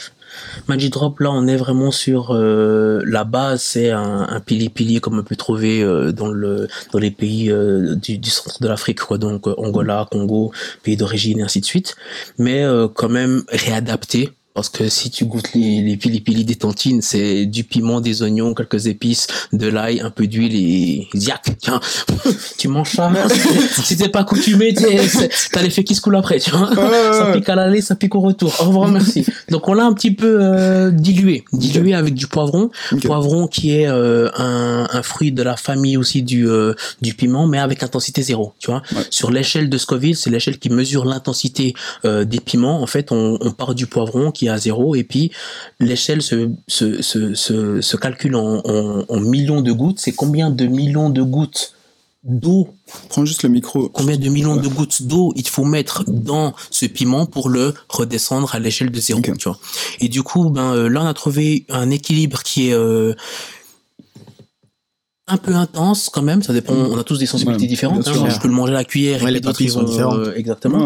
Magic Drop, là, on est vraiment sur euh, la base, c'est un, un pili-pili comme on peut trouver euh, dans le dans les pays euh, du, du, centre de l'Afrique, quoi. Donc Angola, Congo, pays d'origine et ainsi de suite. Mais quand même réadapté parce que si tu goûtes les, les pili pili des tantines, c'est du piment, des oignons, quelques épices, de l'ail, un peu d'huile et ziac. Tiens, tu manges ça? si t'es pas coutumé, t'as l'effet qui se coule après, tu vois. ça pique à l'aller, ça pique au retour. Au revoir, merci. Donc on l'a un petit peu euh, dilué, dilué avec du poivron. Poivron qui est euh, un, un, fruit de la famille aussi du euh, du piment, mais avec intensité zéro, tu vois. Sur l'échelle de Scoville, c'est l'échelle qui mesure l'intensité des piments. En fait, on, on part du poivron qui à zéro et puis l'échelle se, se, se, se, calcule en, en, millions de gouttes. C'est combien de millions de gouttes d'eau? Prends juste le micro. Combien de millions de gouttes d'eau il faut mettre dans ce piment pour le redescendre à l'échelle de zéro, tu vois. Et du coup, ben euh, là on a trouvé un équilibre qui est euh, un peu intense quand même ça dépend mm. on a tous des sensibilités différentes hein. je peux le manger à la cuillère et les papilles sont différentes. euh, exactement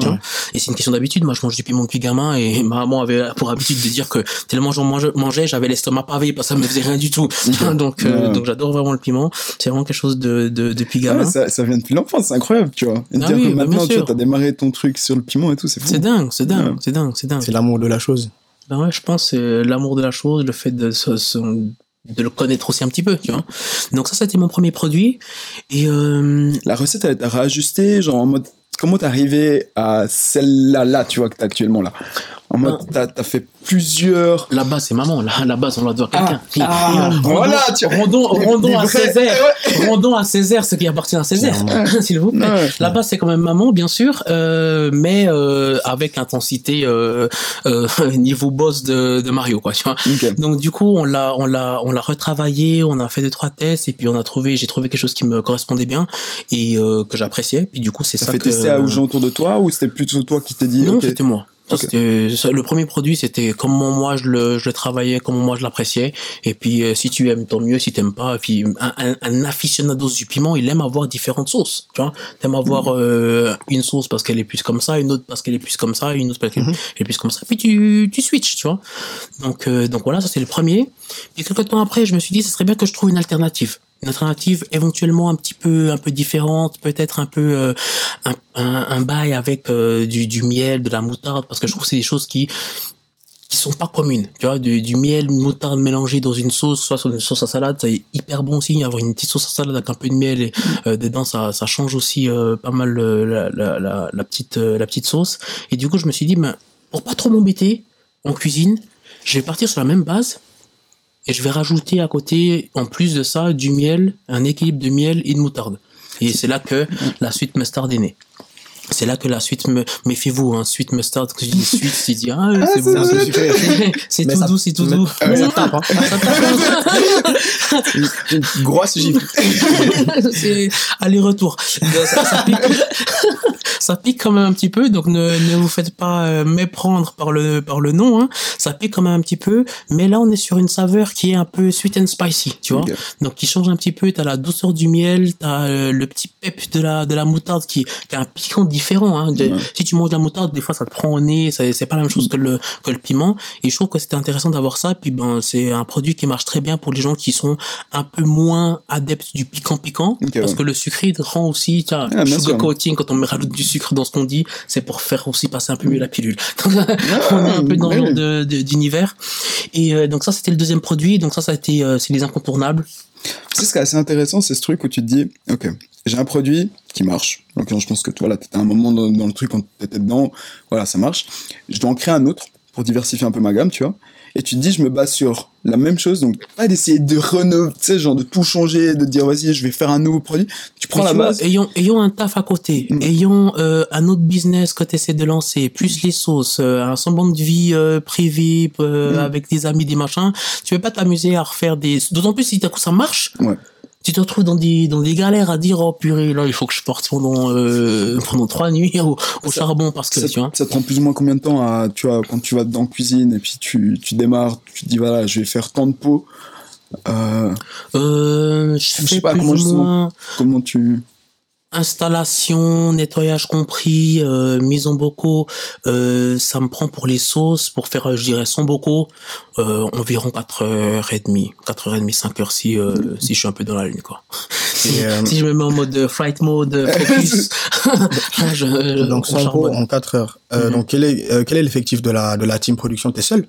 et c'est une question d'habitude. Moi je mange du piment depuis gamin et ma maman avait pour habitude de dire que tellement j'en mangeais j'avais l'estomac pavé parce que ça me faisait rien du tout. Donc euh, donc j'adore vraiment le piment. C'est vraiment quelque chose de, de depuis gamin. Ça, ça, vient depuis l'enfance c'est incroyable tu vois. Et ah dire que bah, maintenant tu as démarré ton truc sur le piment et tout c'est c'est dingue c'est dingue c'est dingue c'est dingue. C'est l'amour de la chose. Ben ouais je pense c'est l'amour de la chose le fait de se de le connaître aussi un petit peu, tu vois. Donc ça, c'était mon premier produit. Et euh... la recette, elle été réajustée, genre en mode comment t'es arrivé à celle-là, là, tu vois, que t'as actuellement là? En mode, t'as as fait plusieurs. La base, c'est maman. Là, la base, on doit devoir quelqu'un. Ah, ah voilà, tu Rondons, rondons à Césaire. Rondons à Césaire ce qui appartient à Césaire, s'il vous plaît. la base, c'est quand même maman, bien sûr, euh, mais euh, avec intensité euh, euh, niveau boss de, de Mario, quoi. Tu vois. Donc du coup, on l'a, on l'a, on l'a retravaillé, on a fait deux trois tests et puis on a trouvé, j'ai trouvé quelque chose qui me correspondait bien et euh, que j'appréciais. Puis du coup, c'est ça. Ça fait que, tester à aux gens autour de toi ou c'était plutôt toi qui t'es dit Non, c'était moi le premier produit, c'était comment moi je le, je le travaillais, comment moi je l'appréciais. Et puis, euh, si tu aimes, tant mieux. Si t'aimes pas, et puis un, un, un aficionado du piment, il aime avoir différentes sauces. Tu vois, t'aimes avoir mm. euh, une sauce parce qu'elle est plus comme ça, une autre parce qu'elle est plus comme ça, une autre parce qu'elle mm-hmm. est plus comme ça. Puis tu, tu switches, tu vois. Donc, euh, donc voilà, ça c'est le premier. Puis quelques temps après, je me suis dit, ce serait bien que je trouve une alternative une alternative éventuellement un petit peu un peu différente peut-être un peu euh, un, un, bail avec euh, du, du miel de la moutarde parce que je trouve que c'est des choses qui qui sont pas communes. Tu vois du, du miel moutarde mélangé dans une sauce soit sur une sauce à salade c'est hyper bon aussi. Avoir une petite sauce à salade avec un peu de miel et, euh, dedans ça ça change aussi pas mal la, la, la, la, petite la petite sauce. Et du coup je me suis dit ben pour pas trop m'embêter en cuisine je vais partir sur la même base et je vais rajouter à côté, en plus de ça, du miel, un équilibre de miel et de moutarde. Et c'est là que la suite mustard est née. C'est là que la suite me méfiez-vous hein, suite mustard que je dis suite c'est dit ah, ah c'est bon c'est tout doux c'est tout doux ça tape hein. une grosse gifle c'est aller-retour ça, ça, pique ça pique quand même un petit peu, donc ne, ne vous faites pas euh, méprendre par le par le nom. Hein. Ça pique quand même un petit peu, mais là on est sur une saveur qui est un peu sweet and spicy, tu vois. Donc qui change un petit peu. T'as la douceur du miel, t'as euh, le petit pep de la de la moutarde qui, qui a un piquant différent. Hein. Si tu manges la moutarde, des fois ça te prend au nez, c'est pas la même chose que le que le piment. Et je trouve que c'était intéressant d'avoir ça. Puis ben c'est un produit qui marche très bien pour les gens qui sont un peu moins adeptes du piquant piquant, parce que le sucré rend aussi, tu vois, ah, sugar coating quand on met rajoute du sucre dans ce qu'on dit, c'est pour faire aussi passer un peu mieux la pilule. on est un peu dans le genre d'univers. Et euh, donc ça, c'était le deuxième produit. Donc ça, ça a été, euh, c'est les incontournables. C'est ce qui est assez intéressant, c'est ce truc où tu te dis, ok, j'ai un produit qui marche. Donc je pense que toi, là, t'étais un moment dans, dans, le truc quand t'étais dedans, voilà, ça marche. Je dois en créer un autre pour diversifier un peu ma gamme, tu vois et tu te dis je me base sur la même chose donc pas d'essayer de renouveler tu sais genre de tout changer de dire vas-y je vais faire un nouveau produit. Tu prends la base. Ayons ayons un taf à côté. Mm. ayons euh, un autre business que tu essaies de lancer plus les sauces euh, un semblant de vie euh, privée mm. avec des amis des machins. Tu veux pas t'amuser à refaire des d'autant plus si d'un coup ça marche. Ouais tu te retrouves dans des dans des galères à dire oh purée là il faut que je porte pendant euh, pendant trois nuits au, au charbon parce que ça, tu vois. ça te prend plus ou moins combien de temps à tu vois quand tu vas dans la cuisine et puis tu tu démarres tu te dis voilà je vais faire tant de pots euh, euh je, sais pas comment, moins... comment tu installation, nettoyage compris, euh, mise en bocaux, euh, ça me prend pour les sauces, pour faire, je dirais, son bocaux, euh, environ 4h30, 4h30, 5h si, euh, si je suis un peu dans la lune, quoi. Si, euh, si je me mets en mode flight mode, focus, je, Donc, ça en 4 heures. Euh, mm-hmm. Donc, quel est, quel est l'effectif de la, de la team production? T'es seul?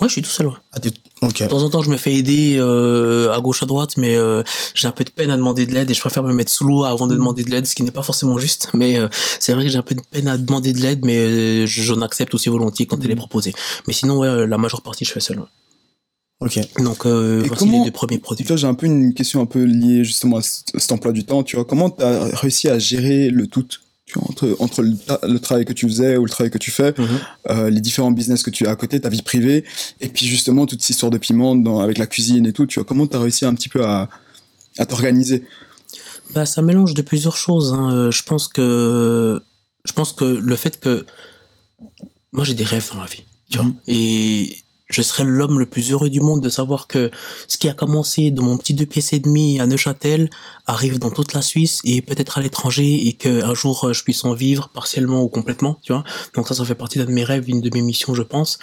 Ouais, je suis tout seul. Ouais. Ah, De temps en temps, je me fais aider euh, à gauche à droite, mais euh, j'ai un peu de peine à demander de l'aide et je préfère me mettre sous l'eau avant de mm. demander de l'aide, ce qui n'est pas forcément juste. Mais euh, c'est vrai que j'ai un peu de peine à demander de l'aide, mais j'en accepte aussi volontiers quand elle est mm. proposée. Mais sinon, ouais, la majeure partie, je fais seul. Ouais. Ok. Donc, euh, voici comment, les deux premiers produits. Vois, j'ai un peu une question un peu liée justement à cet emploi du temps. Tu vois, comment tu as réussi à gérer le tout entre, entre le, travail que tu faisais ou le travail que tu fais, mhm. euh, les différents business que tu as à côté, ta vie privée, et puis justement toute cette histoire de piment dans, avec la cuisine et tout, tu vois, comment tu as réussi un petit peu à, à t'organiser? Bah, Ça mélange de plusieurs choses. Hein. Euh, je, pense que, je pense que le fait que... Moi j'ai des rêves dans la vie, tu vois, mhm. et je serais l'homme le plus heureux du monde de savoir que ce qui a commencé dans mon petit deux pièces et demi à Neuchâtel arrive dans toute la Suisse et peut-être à l'étranger et que un jour euh, je puisse en vivre partiellement ou complètement, tu vois. Donc ça, ça fait partie d'un de mes rêves, une de mes missions, je pense.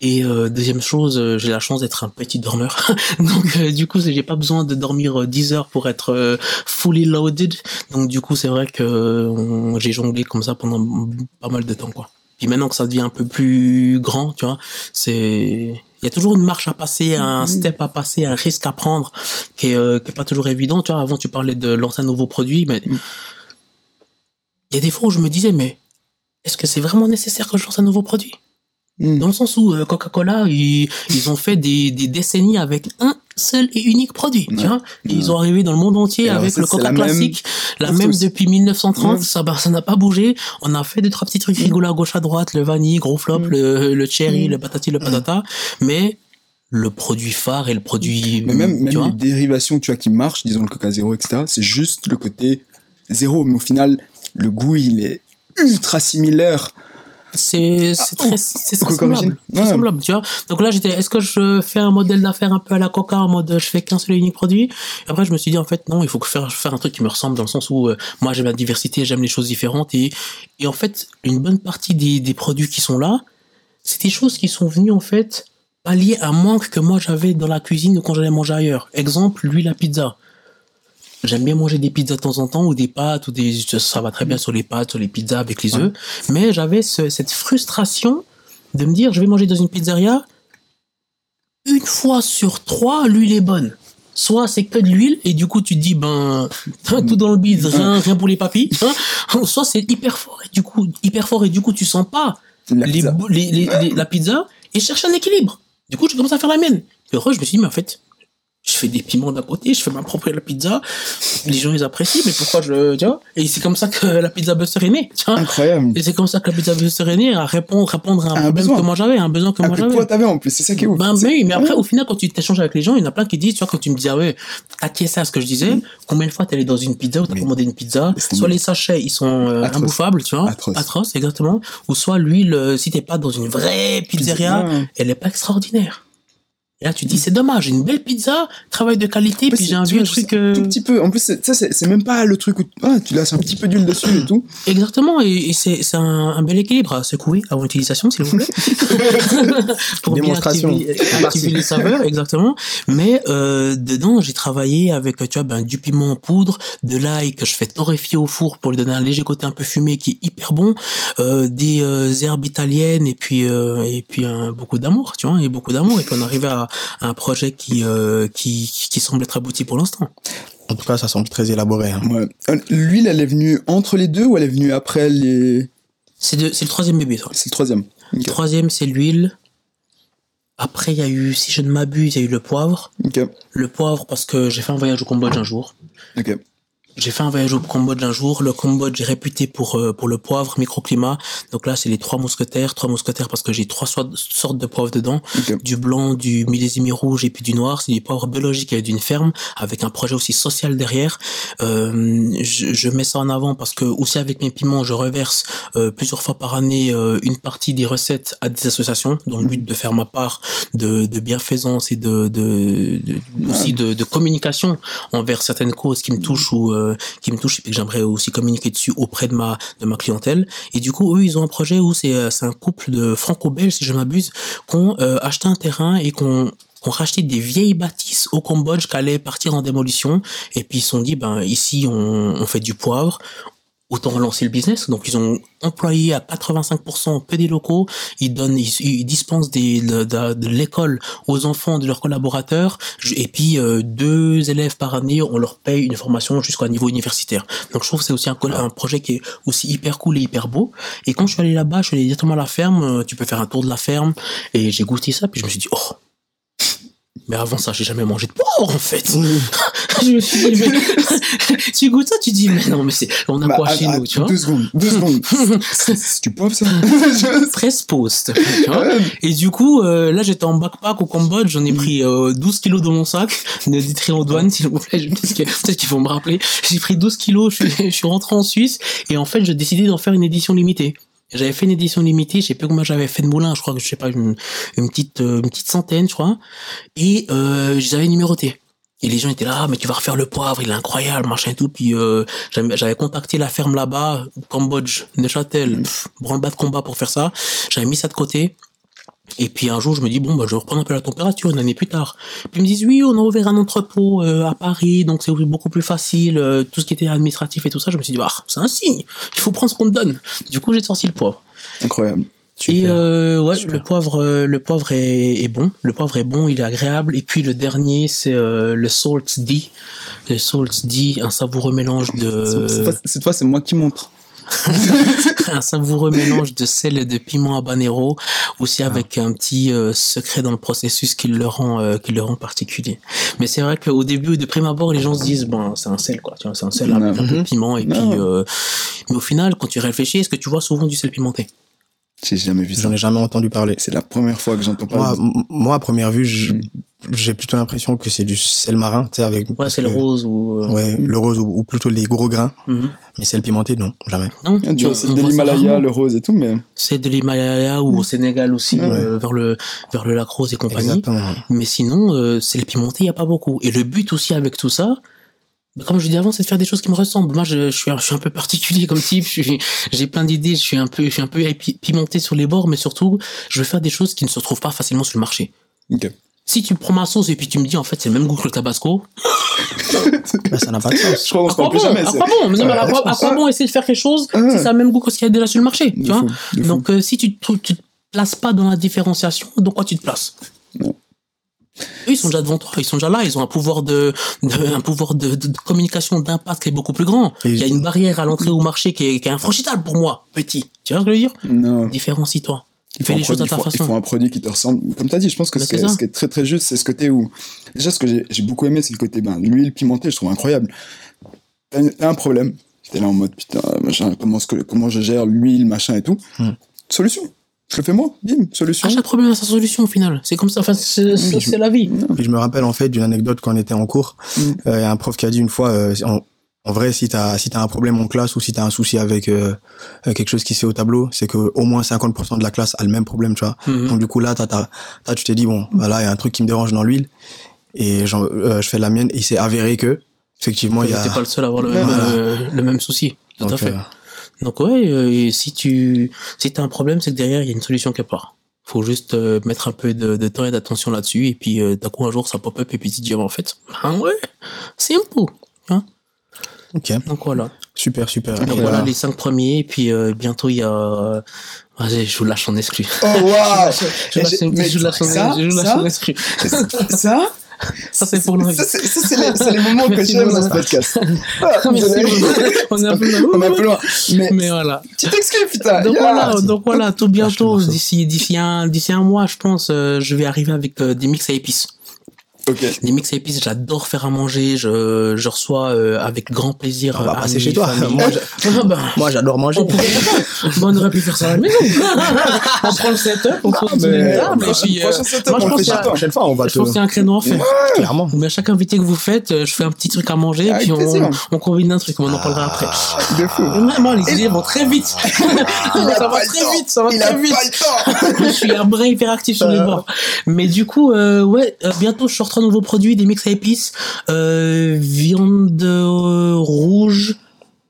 Et euh, deuxième chose, euh, j'ai la chance d'être un petit dormeur. Donc du coup, j'ai pas besoin de dormir 10 heures pour être fully loaded. Donc du coup, c'est vrai que j'ai jonglé comme ça pendant pas mal de temps, quoi. Puis maintenant que ça devient un peu plus grand, tu vois, c'est il y a toujours une marche à passer, un mm-hmm. step à passer, un risque à prendre qui est, euh, qui est pas toujours évident. Tu vois, avant tu parlais de lancer un nouveau produit, mais mm. il y a des fois où je me disais, mais est-ce que c'est vraiment nécessaire que je lance un nouveau produit? Mm. Dans le sens où euh, Coca-Cola, ils, ils, ont fait des, des décennies avec un seul et unique produit. Tu vois Ils ont arrivé dans le monde entier avec le Coca classique, la même depuis 1930. Ça, bah, ça n'a pas bougé. On a fait deux trois petits trucs rigolos à gauche à droite, le vanille, gros flop, le, le cherry, le patati, le patata. Mais le produit phare et le produit. Mais même, même les dérivations, tu vois, qui marchent, disons le Coca zéro, etc. C'est juste le côté zéro, mais au final, le goût, il est ultra similaire c'est c'est très c'est semblable, semblable tu vois. Donc là j'étais est-ce que je fais un modèle d'affaires un peu à la coca en mode je fais qu'un seul et unique produit? Et après je me suis dit en fait non il faut que faire faire un truc qui me ressemble dans le sens où euh, moi j'aime la diversité j'aime les choses différentes et et en fait une bonne partie des des produits qui sont là c'est des choses qui sont venues en fait pallier un manque que moi j'avais dans la cuisine quand j'allais manger ailleurs. Exemple lui la pizza J'aime bien manger des pizzas de temps en temps ou des pâtes ou des ça va très bien sur les pâtes, sur les pizzas avec les œufs. Mais j'avais ce, cette frustration de me dire je vais manger dans une pizzeria une fois sur trois l'huile est bonne. Soit c'est que de l'huile et du coup tu te dis ben tout dans le bide rien rien pour les papilles. Hein. Soit c'est hyper fort et du coup hyper fort et du coup tu sens pas la les, pizza. Les, les, la pizza et cherche un équilibre. Du coup je commence à faire la mienne. Et après je me suis dit mais en fait je fais des piments d'un côté, je fais ma propre pizza. Les gens, ils apprécient, mais pourquoi je, tu vois? Et c'est comme ça que la pizza Buster est née, tu vois? Incroyable. Et c'est comme ça que la pizza Buster est née, à répondre, répondre à un, problème besoin. que moi j'avais, un besoin que moi j'avais. t'avais en plus, c'est ça qui est ouf. Ben, mais oui, mais après, au final, quand tu t'échanges avec les gens, il y en a plein qui disent, tu vois, quand tu me dis, ah ouais, ça à ce que je disais, mm. combien de fois t'es allé dans une pizza ou t'as commandé une pizza, soit les sachets, ils sont euh, imbouffables, tu vois? Atroce. Atroce, exactement. Ou soit l'huile, euh, si t'es pas dans une vraie pizzeria, elle est pas extraordinaire. Et là, tu dis, c'est dommage, une belle pizza, travail de qualité, puis j'ai un vieux truc. Un tout petit peu. En plus, ça, c'est même pas le truc où ah, tu laisses un petit peu d'huile dessus et tout. Exactement, et, c'est un, un, bel équilibre à secouer avant utilisation, s'il vous plaît. Pour Démonstration. bien activer, les saveurs, exactement. Mais euh, dedans, j'ai travaillé avec, tu vois, ben, du piment en poudre, de l'ail que je fais torréfier au four pour lui donner un léger côté un peu fumé qui est hyper bon, euh, des euh, herbes italiennes et puis euh, et puis beaucoup d'amour, tu vois, et beaucoup d'amour, et puis on arrive à un projet qui, euh, qui, qui semble être abouti pour l'instant. En tout cas, ça semble très élaboré. Hein. Ouais. Euh, l'huile, elle est venue entre les deux ou elle est venue après les... C'est le troisième bébé, C'est le troisième. Le troisième, c'est l'huile. Après, il y a eu, si je ne m'abuse, il y a eu le poivre. Le poivre, parce que j'ai fait un voyage au Cambodge un jour. J'ai fait un voyage au Cambodge un jour. Le Cambodge est réputé pour euh, pour le poivre, microclimat. Donc là, c'est les trois mousquetaires, trois mousquetaires parce que j'ai trois sortes de poivre dedans, du blanc, du millésime rouge et puis du noir. C'est du poivre biologique d'une ferme avec un projet aussi social derrière. Euh, je, je, mets ça en avant parce que aussi avec mes piments, je reverse euh, plusieurs fois par année euh, une partie des recettes à des associations dans le but de faire ma part de, de bienfaisance et de, de, de aussi de, de, communication envers certaines causes qui me touchent ou euh, qui me touche et que j'aimerais aussi communiquer dessus auprès de ma de ma clientèle. Et du coup, eux, ils ont un projet où c'est euh, c'est un couple de franco-belges, si je m'abuse, qui ont euh, acheté un terrain et qu'on ont racheté des vieilles bâtisses au Cambodge qui allaient partir en démolition et puis ils se sont dit ben ici on fait du poivre autant relancer le business. Donc ils ont employé à 85% peu des locaux, ils donnent, ils, dispensent des, de, l'école aux enfants de leurs collaborateurs, et puis euh, deux élèves par année, on leur paye une formation jusqu'au niveau universitaire. Donc je trouve que c'est aussi un, un, projet qui est aussi hyper cool et hyper beau. Et quand je suis allé là-bas, je suis allé directement à la ferme, euh, tu peux faire un tour de la ferme, et j'ai goûté ça, puis je me suis dit, oh, mais avant ça, j'ai jamais mangé de porc, en fait. je me suis dit, mais... tu goûtes ça, tu dis, mais non, mais c'est, on a bah, quoi chez nous, tu vois. Deux secondes, deux secondes. c'est du poivre, ça? 13 post, tu vois. Et du coup, euh, là, j'étais en backpack au Cambodge, j'en ai pris euh, 12 kilos dans mon sac, ne dites en douane, s'il vous plaît, peut-être qu'ils vont me rappeler. J'ai pris 12 kilos, je suis, je suis rentré en Suisse, et en fait, j'ai décidé d'en faire une édition limitée. J'avais fait une édition limitée, je sais plus combien j'avais fait de moulins, je crois que je sais pas une, une petite euh, une petite centaine, je crois. Et euh, je les avais numérotés. Et les gens étaient là, ah, mais tu vas refaire le poivre, il est incroyable, machin et tout. Puis euh, j'avais contacté la ferme là-bas, Cambodge, Neuchâtel, branle-bas de combat pour faire ça. J'avais mis ça de côté. Et puis un jour, je me dis, bon, bah, je reprends un peu la température une année plus tard. Puis ils me disent, oui, on a ouvert un entrepôt euh, à Paris, donc c'est beaucoup plus facile, euh, tout ce qui était administratif et tout ça. Je me suis dit, bah, c'est un signe, il faut prendre ce qu'on te donne. Du coup, j'ai sorti le poivre. Incroyable. Et euh, ouais, le poivre, le poivre est, est, bon. Le poivre est bon, il est agréable. Et puis le dernier, c'est le Salt D. Le Salt D, un savoureux mélange de. Cette fois, c'est moi qui montre. un savoureux mélange de sel et de piment habanero, aussi avec un petit euh, secret dans le processus qui le rend, euh, qui le rend particulier. Mais c'est vrai qu'au début, de prime abord, les gens se disent, bon, c'est un sel, quoi, tu vois, c'est un sel avec un peu de piment, et puis, euh, mais au final, quand tu réfléchis, est-ce que tu vois souvent du sel pimenté? J'ai jamais vu ça. J'en ai jamais entendu parler. C'est la première fois que j'entends parler. Moi, moi, à première vue, mm. J'ai plutôt l'impression que c'est du sel marin, tu sais, avec. Ouais, c'est le rose ou. Euh, ouais, le rose ou, plutôt les gros grains. Mm-hmm. Mais sel pimenté, non, jamais. Non, ah, tu vois, c'est de l'Himalaya, le rose et tout, mais. C'est de l'Himalaya ou au Sénégal aussi, euh, vers le, vers le lac rose et compagnie. Exactement. Mais sinon, euh, sel pimenté, il y a pas beaucoup. Et le but aussi avec tout ça, bah, comme je disais avant, c'est de faire des choses qui me ressemblent. Moi, je, je, suis, je suis un peu particulier comme type. J'ai plein d'idées. Je suis un peu, je suis un peu pimenté sur les bords, mais surtout, je veux faire des choses qui ne se retrouvent pas facilement sur le marché. Okay. Si tu prends ma sauce et puis tu me dis en fait c'est le même goût que le tabasco, bah, ça n'a pas de sens. Je crois qu'on à, quoi jamais, à quoi bon Mais non, à, quoi, à quoi bon essayer de faire quelque chose si ça a le même goût que ce qu'il y a déjà sur le marché, tu vois Donc euh, si tu, tu, tu te places pas dans la différenciation, donc quoi tu te places non ils sont déjà devant toi, ils sont déjà là, ils ont un pouvoir de, de un pouvoir de, de, communication d'impact qui est beaucoup plus grand. il y a une barrière à l'entrée au marché qui est, qui est infranchissable pour moi, petit. Tu vois ce que je veux dire Non. Différencie-toi. Fais les choses à ta façon. Il faut un produit qui te ressemble. Comme tu as dit, je pense que bah, ce qui est très très juste, c'est ce côté où. Déjà, ce que j'ai beaucoup aimé, c'est le côté, ben, l'huile pimentée, je trouve incroyable. T'as un problème. T'es là en mode, putain, machin, comment, comment je gère l'huile, machin et tout. Hmm. Solution je le fais moi, bim, solution. À chaque problème a sa solution au final. C'est comme ça, enfin, c'est la vie. je me rappelle en fait d'une anecdote quand on était en cours. Mm. Euh, il y a un prof qui a dit une fois, euh, En vrai, si t'as si t'as un problème en classe ou si t'as un souci avec euh, euh, quelque chose qui se fait au tableau, c'est que au moins 50% de la classe a le même problème, tu vois. Mhm. Donc du coup là, t'as, t'as, t'as- tu t'es dit bon, voilà, il y a un truc qui me dérange dans l'huile et euh, je fais la mienne et il s'est avéré que effectivement il y a. T'es pas le seul à avoir le même, Voilà. euh, le même souci. Tout donc, à fait. euh, Donc ouais, euh, et si tu si t'as un problème, c'est que derrière il y a une solution quelque part. Faut juste euh, mettre un peu de, de temps et d'attention là-dessus, et puis euh, d'un coup un jour ça pop up et puis tu te dis ah, en fait, ah ouais, simple. Hein ok, Donc voilà. super, super. Donc voilà les cinq premiers, et puis euh, bientôt il y a. euh, Vas-y, je vous lâche en exclu. Oh waouh Je vous lâche, je en- ça, je vous lâche ça, en exclu. Ça Ça c'est pour le. Ça, c'est les, les moments que j'aime dans ce podcast. Ah. On est un peu On est un peu loin. Mais, Mais voilà. tu t'excuses, putain. Donc Yeah. voilà, donc voilà, tout bientôt, morceau. d'ici d'ici un d'ici un mois, je pense, euh, je vais arriver avec euh, des mix à épices. Okay. Les mix à épices, j'adore faire à manger. Je, je reçois euh, avec grand plaisir. On va euh, chez toi. Ah, bah. moi, j'adore manger. On moi, on aurait pu faire ça à la maison. on prend le setup, on pose une euh, setup, moi, je pense la prochaine un créneau en fait. Clairement. Mais à chaque invité que vous faites, je fais un petit truc à manger, puis on, combine un truc. On en parlera après. De fou. Les idées vont très vite. ça va très vite. Ça va très vite. Je suis un brin hyperactif sur les bords. Mais du coup, ouais, bientôt, je suis nouveaux produits, des mix à épices, euh, viande rouge,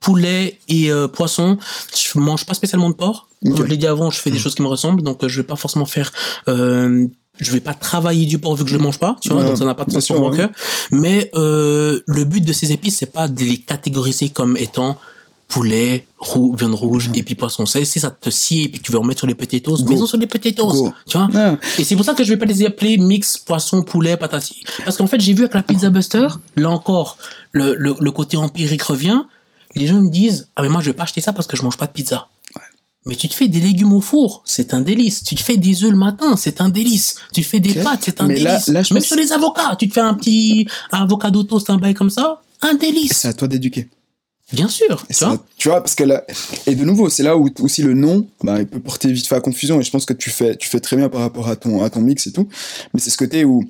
poulet et euh, poisson. Je mange pas spécialement de porc. Okay. Comme je l'ai dit avant, je fais des hmm. choses qui me ressemblent, donc euh, je vais pas forcément faire euh, je vais pas travailler du porc vu que je le mange pas, tu vois, ça n'a pas de sens pour mon cœur. Mais le but de ces épices, c'est pas de les catégoriser comme étant poulet, roux, viande rouge et puis poisson. C'est si ça te sied et puis tu veux en mettre sur les potatoes, Go. mets-en sur les potatoes. Go. Tu vois. Et c'est pour ça que je vais pas les appeler mix poisson poulet patati. Parce qu'en fait j'ai vu avec la pizza buster, là encore le, le, le côté empirique revient. Les gens me disent ah mais moi je vais pas acheter ça parce que je mange pas de pizza. Mais tu te fais des légumes au four, c'est un délice. Tu te fais des œufs le matin, c'est un délice. Tu te fais des pâtes, c'est un Mais délice. là, je Même pense- sur les avocats, tu te fais un petit avocado toast, un bail comme ça, un délice. C'est à toi d'éduquer. Bien sûr, Et tu ça- vois. tu vois, parce que là, et de nouveau, c'est là où aussi le nom, bah, il peut porter vite fait à confusion, et je pense que tu fais, tu fais très bien par rapport à ton, à ton mix et tout. Mais c'est ce côté où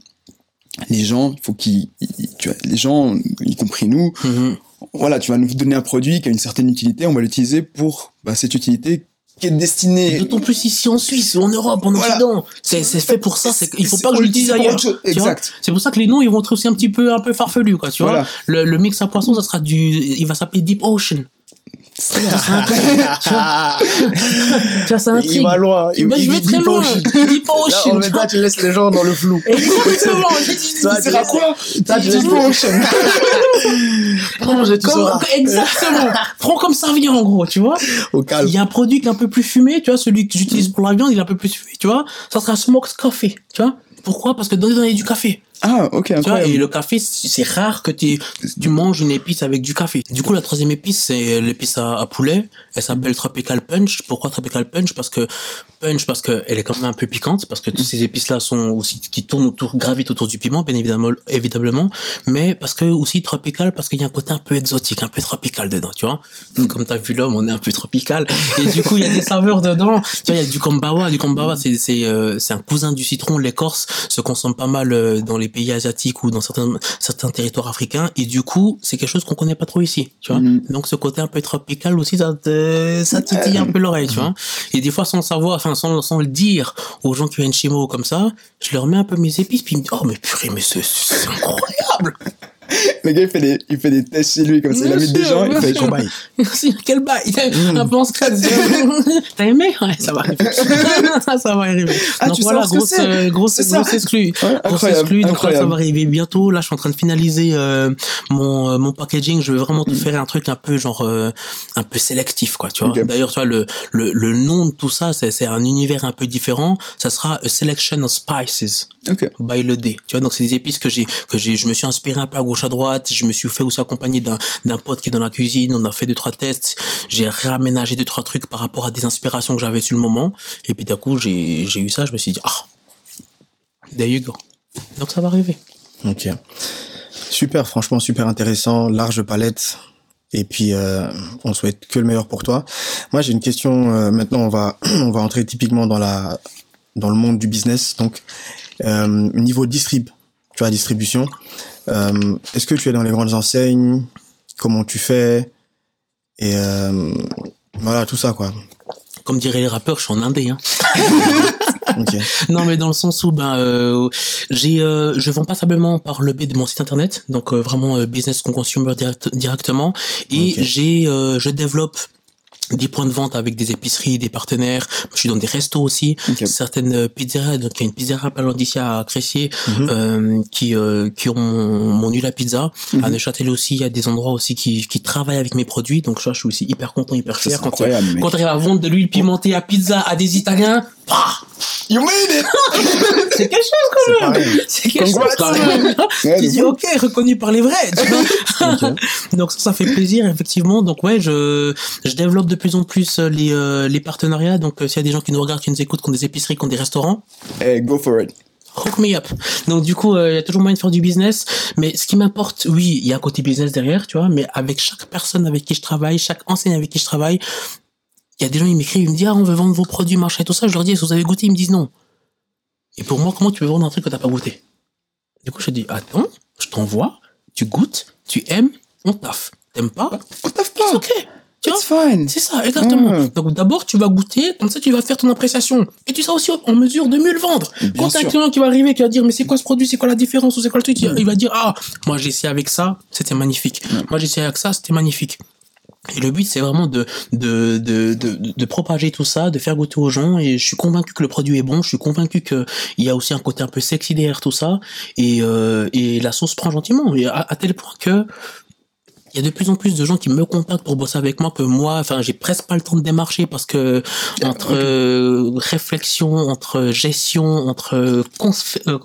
les gens, il faut qu'ils, ils- tu vois, les gens, y compris nous, Mhm. voilà, tu vas nous donner un produit qui a une certaine utilité, on va l'utiliser pour, bah, cette utilité qui est destinée. D'autant plus ici en Suisse ou en Europe, en Voilà. Occident. C'est c'est fait pour ça. c'est- Il faut pas que je c'est pour ailleurs. Exact. C'est pour ça que les noms ils vont être aussi un petit peu un peu farfelus quoi. Tu vois? Le, le mix à poisson ça sera du, il va s'appeler Deep Ocean. Tu vois, Tu vois, ça intrigue. Il va loin. Bah, je vais dit très pas loin. aussi. Deep Là, Ocean. en tu fait, vois. là, tu laisses les gens dans le flou. Exactement. dit- Toi, Ça sert à quoi Toi, tu laisses Deep Ocean. Prends, tu Comme- sauras. exactement. Prends comme ça vient en gros, tu vois. Au calme. Il y a un produit qui est un peu plus fumé, tu vois, celui que j'utilise pour la viande, il est un peu plus fumé, tu vois. Ça sera smoked coffee, tu vois. Pourquoi? Parce que il y a du café. Ah, ok, Tu vois, incroyable. et le café, c'est rare que tu, tu manges une épice avec du café. Du coup, la troisième épice, c'est l'épice à, à poulet. Elle s'appelle Tropical Punch. Pourquoi Tropical Punch? Parce que punch, parce que elle est quand même un peu piquante, parce que toutes ces épices-là sont aussi qui tournent autour, gravitent autour du piment, bien évidemment, évidemment. Mais parce que aussi tropical, parce qu'il y a un côté un peu exotique, un peu tropical dedans, tu vois. Comme t'as vu l'homme, on est un peu tropical. Et du coup, il y a des saveurs dedans. Tu vois, il y a du kombawa. Du kombawa, c'est c'est euh, c'est un cousin du citron. L'écorce se consomme pas mal euh, dans les pays asiatiques ou dans certains certains territoires africains. Et du coup, c'est quelque chose qu'on connaît pas trop ici, tu vois. Mhm. Donc ce côté un peu tropical aussi, ça te, ça titille un peu l'oreille, tu vois. Et des fois, sans savoir, enfin sans, sans le dire aux gens qui viennent chez moi comme ça, je leur mets un peu mes épices, puis ils me disent, oh mais purée, mais c'est incroyable. Le gars, il fait des, il fait des tests chez lui, comme ça. Il invite des gens, il fait genre, Merci, quel bail? Un peu en scratch. T'as aimé? Ouais, ça va arriver. ça va arriver. Ah, donc tu voilà, sais grosse, euh, grosse, ça. grosse exclue. Ouais, Grosse incroyable, exclue. Donc là, ça incroyable. va arriver bientôt. Là, je suis en train de finaliser euh, mon, euh, mon packaging. Je vais vraiment Mm. te faire un truc un peu genre euh, un peu sélectif, quoi. Tu vois. Ok. D'ailleurs, tu vois le, le le nom de tout ça, c'est c'est un univers un peu différent. Ça sera a selection of spices Ok. by le D. Tu vois, donc c'est des épices que j'ai, que j'ai, je me suis inspiré un peu à gauche à droite. Je me suis fait aussi accompagner d'un, pote qui est dans la cuisine. On a fait deux, trois tests. J'ai réaménagé deux, trois trucs par rapport à des inspirations que j'avais sur le moment. Et puis d'un coup, j'ai, j'ai eu ça. Je me suis dit, ah, there you go. Donc ça va arriver. Ok. Super, franchement, super intéressant, large palette. Et puis, euh, on souhaite que le meilleur pour toi. Moi, j'ai une question. euh, maintenant, on va, on va entrer typiquement dans la, dans le monde du business. Donc, euh, niveau distrib, tu vois, distribution. Euh, Est-ce que tu es dans les grandes enseignes? Comment tu fais, et euh, voilà, tout ça, quoi. Comme diraient les rappeurs, je suis en indé. Hein. Non, mais dans le sens où ben euh, j'ai, je vends pas simplement par le biais de mon site internet, donc vraiment business consumer direct, directement, et j'ai, je développe des points de vente avec des épiceries, des partenaires. Je suis dans des restos aussi, certaines pizzerias. Donc il y a une pizzeria Palandicia à Cressier mhm. euh, qui euh, qui ont mon à pizza. À mhm. Neuchâtel aussi, il y a des endroits aussi qui qui travaillent avec mes produits. Donc ça, je suis aussi hyper content, hyper fier quand quand tu arrives à vendre de l'huile pimentée à pizza à des Italiens. Bah you made it. c'est quelque chose quand même. C'est quelque chose quand même. tu dis ok, reconnu par les vrais. Donc ça, ça fait plaisir effectivement. Donc ouais, je je développe de plus en plus euh, les, euh, les partenariats. Donc, euh, s'il y a des gens qui nous regardent, qui nous écoutent, qui ont des épiceries, qui ont des restaurants. Hey, go for it. Hook me up. Donc, du coup, il y a toujours moyen de faire du business. Mais ce qui m'importe, oui, il y a un côté business derrière, tu vois, mais avec chaque personne avec qui je travaille, chaque enseigne avec qui je travaille, il y a des gens, ils m'écrivent, ils me disent, ah, on veut vendre vos produits, machin tout ça. Je leur dis, est-ce que vous avez goûté? Ils me disent non. Et pour moi, comment tu veux vendre un truc que t'as pas goûté? Du coup, je dis, attends, je t'envoie, tu goûtes, tu aimes, on taffe. T'aimes pas? On taffe pas. ok. It's fine. C'est ça, exactement. Mm. Donc d'abord, tu vas goûter, comme ça tu vas faire ton appréciation. Et tu seras aussi en mesure de mieux le vendre. Quand t'as un client qui va arriver, qui va dire, mais c'est quoi ce produit, c'est quoi la différence, ou c'est quoi le truc, il va dire, ah, moi j'ai essayé avec ça, c'était magnifique. Moi j'ai essayé avec ça, c'était magnifique. Et le but, c'est vraiment de, de, de, de, de, propager tout ça, de faire goûter aux gens. Et je suis convaincu que le produit est bon. Je suis convaincu qu'il y a aussi un côté un peu sexy derrière tout ça. Et, euh, et la sauce prend gentiment. Et à tel point que il y a de plus en plus de gens qui me contactent pour bosser avec moi que moi, enfin, j'ai presque pas le temps de démarcher parce que entre euh, réflexion, entre gestion, entre euh,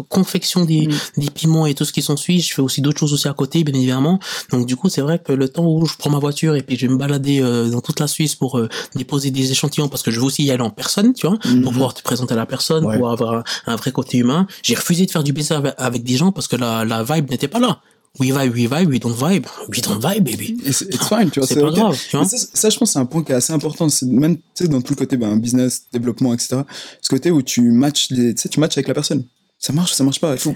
confection des, mm. des piments et tout ce qui s'ensuit, je fais aussi d'autres choses aussi à côté, bien évidemment. Donc du coup, c'est vrai que le temps où je prends ma voiture et puis je vais me balader euh, dans toute la Suisse pour déposer des échantillons parce que je veux aussi y aller en personne, tu vois, pour mm-hmm. pouvoir te présenter à la personne, pour avoir un, vrai côté humain. J'ai refusé de faire du business avec, des gens parce que la, la vibe n'était pas là we vibe, we vibe, we don't vibe, we don't vibe, baby. It's, fine, tu vois. C'est pas grave, tu vois. Ça, je pense, c'est un point qui est assez important. C'est même, tu sais, dans tout le côté, ben, business, développement, etc. Ce côté où tu matches les, tu matches avec la personne. Ça marche, ça marche pas. Il faut.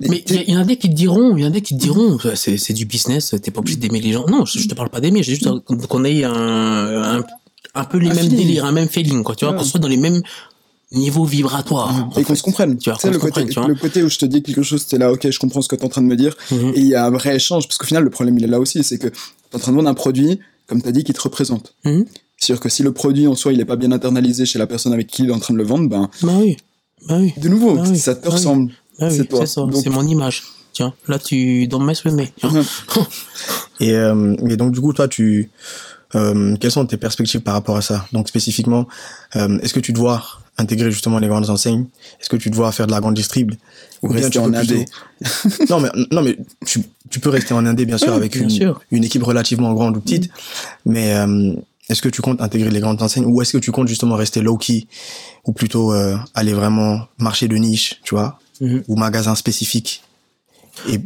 Mais il y, en a des qui te diront, il y en a des qui te diront, c'est, c'est du business, t'es pas obligé d'aimer les gens. Non, je, te parle pas d'aimer, j'ai juste qu'on ait un, un, un peu les mêmes délires, un même feeling, quoi, tu vois, qu'on soit dans les mêmes niveau vibratoire. Et qu'on se comprenne. Tu vois, le, côté, le côté où je te dis quelque chose, t'es là, ok, je comprends ce que t'es en train de me dire. Mhm. Et il y a un vrai échange, parce qu'au final, le problème, il est là aussi, c'est que t'es en train de vendre un produit, comme t'as dit, qui te représente. Mhm. C'est-à-dire que si le produit en soi, il est pas bien internalisé chez la personne avec qui il est en train de le vendre, ben. Bah oui. Bah oui. De nouveau, bah ça te bah ressemble. Bah c'est toi. C'est ça. C'est mon image. Tiens, là, tu, dans mes with et, euh, et donc, du coup, toi, tu, euh, quelles sont tes perspectives par rapport à ça? Donc spécifiquement, euh, est-ce que tu dois intégrer justement les grandes enseignes? Est-ce que tu dois faire de la grande distrib? Ou, rester en indé Non mais non mais tu, tu peux rester en indé bien sûr avec une, une équipe relativement grande ou petite, mais euh, est-ce que tu comptes intégrer les grandes enseignes? Ou est-ce que tu comptes justement rester low key ou plutôt euh, aller vraiment marché de niche, tu vois, mm-hmm. ou magasin spécifique? Et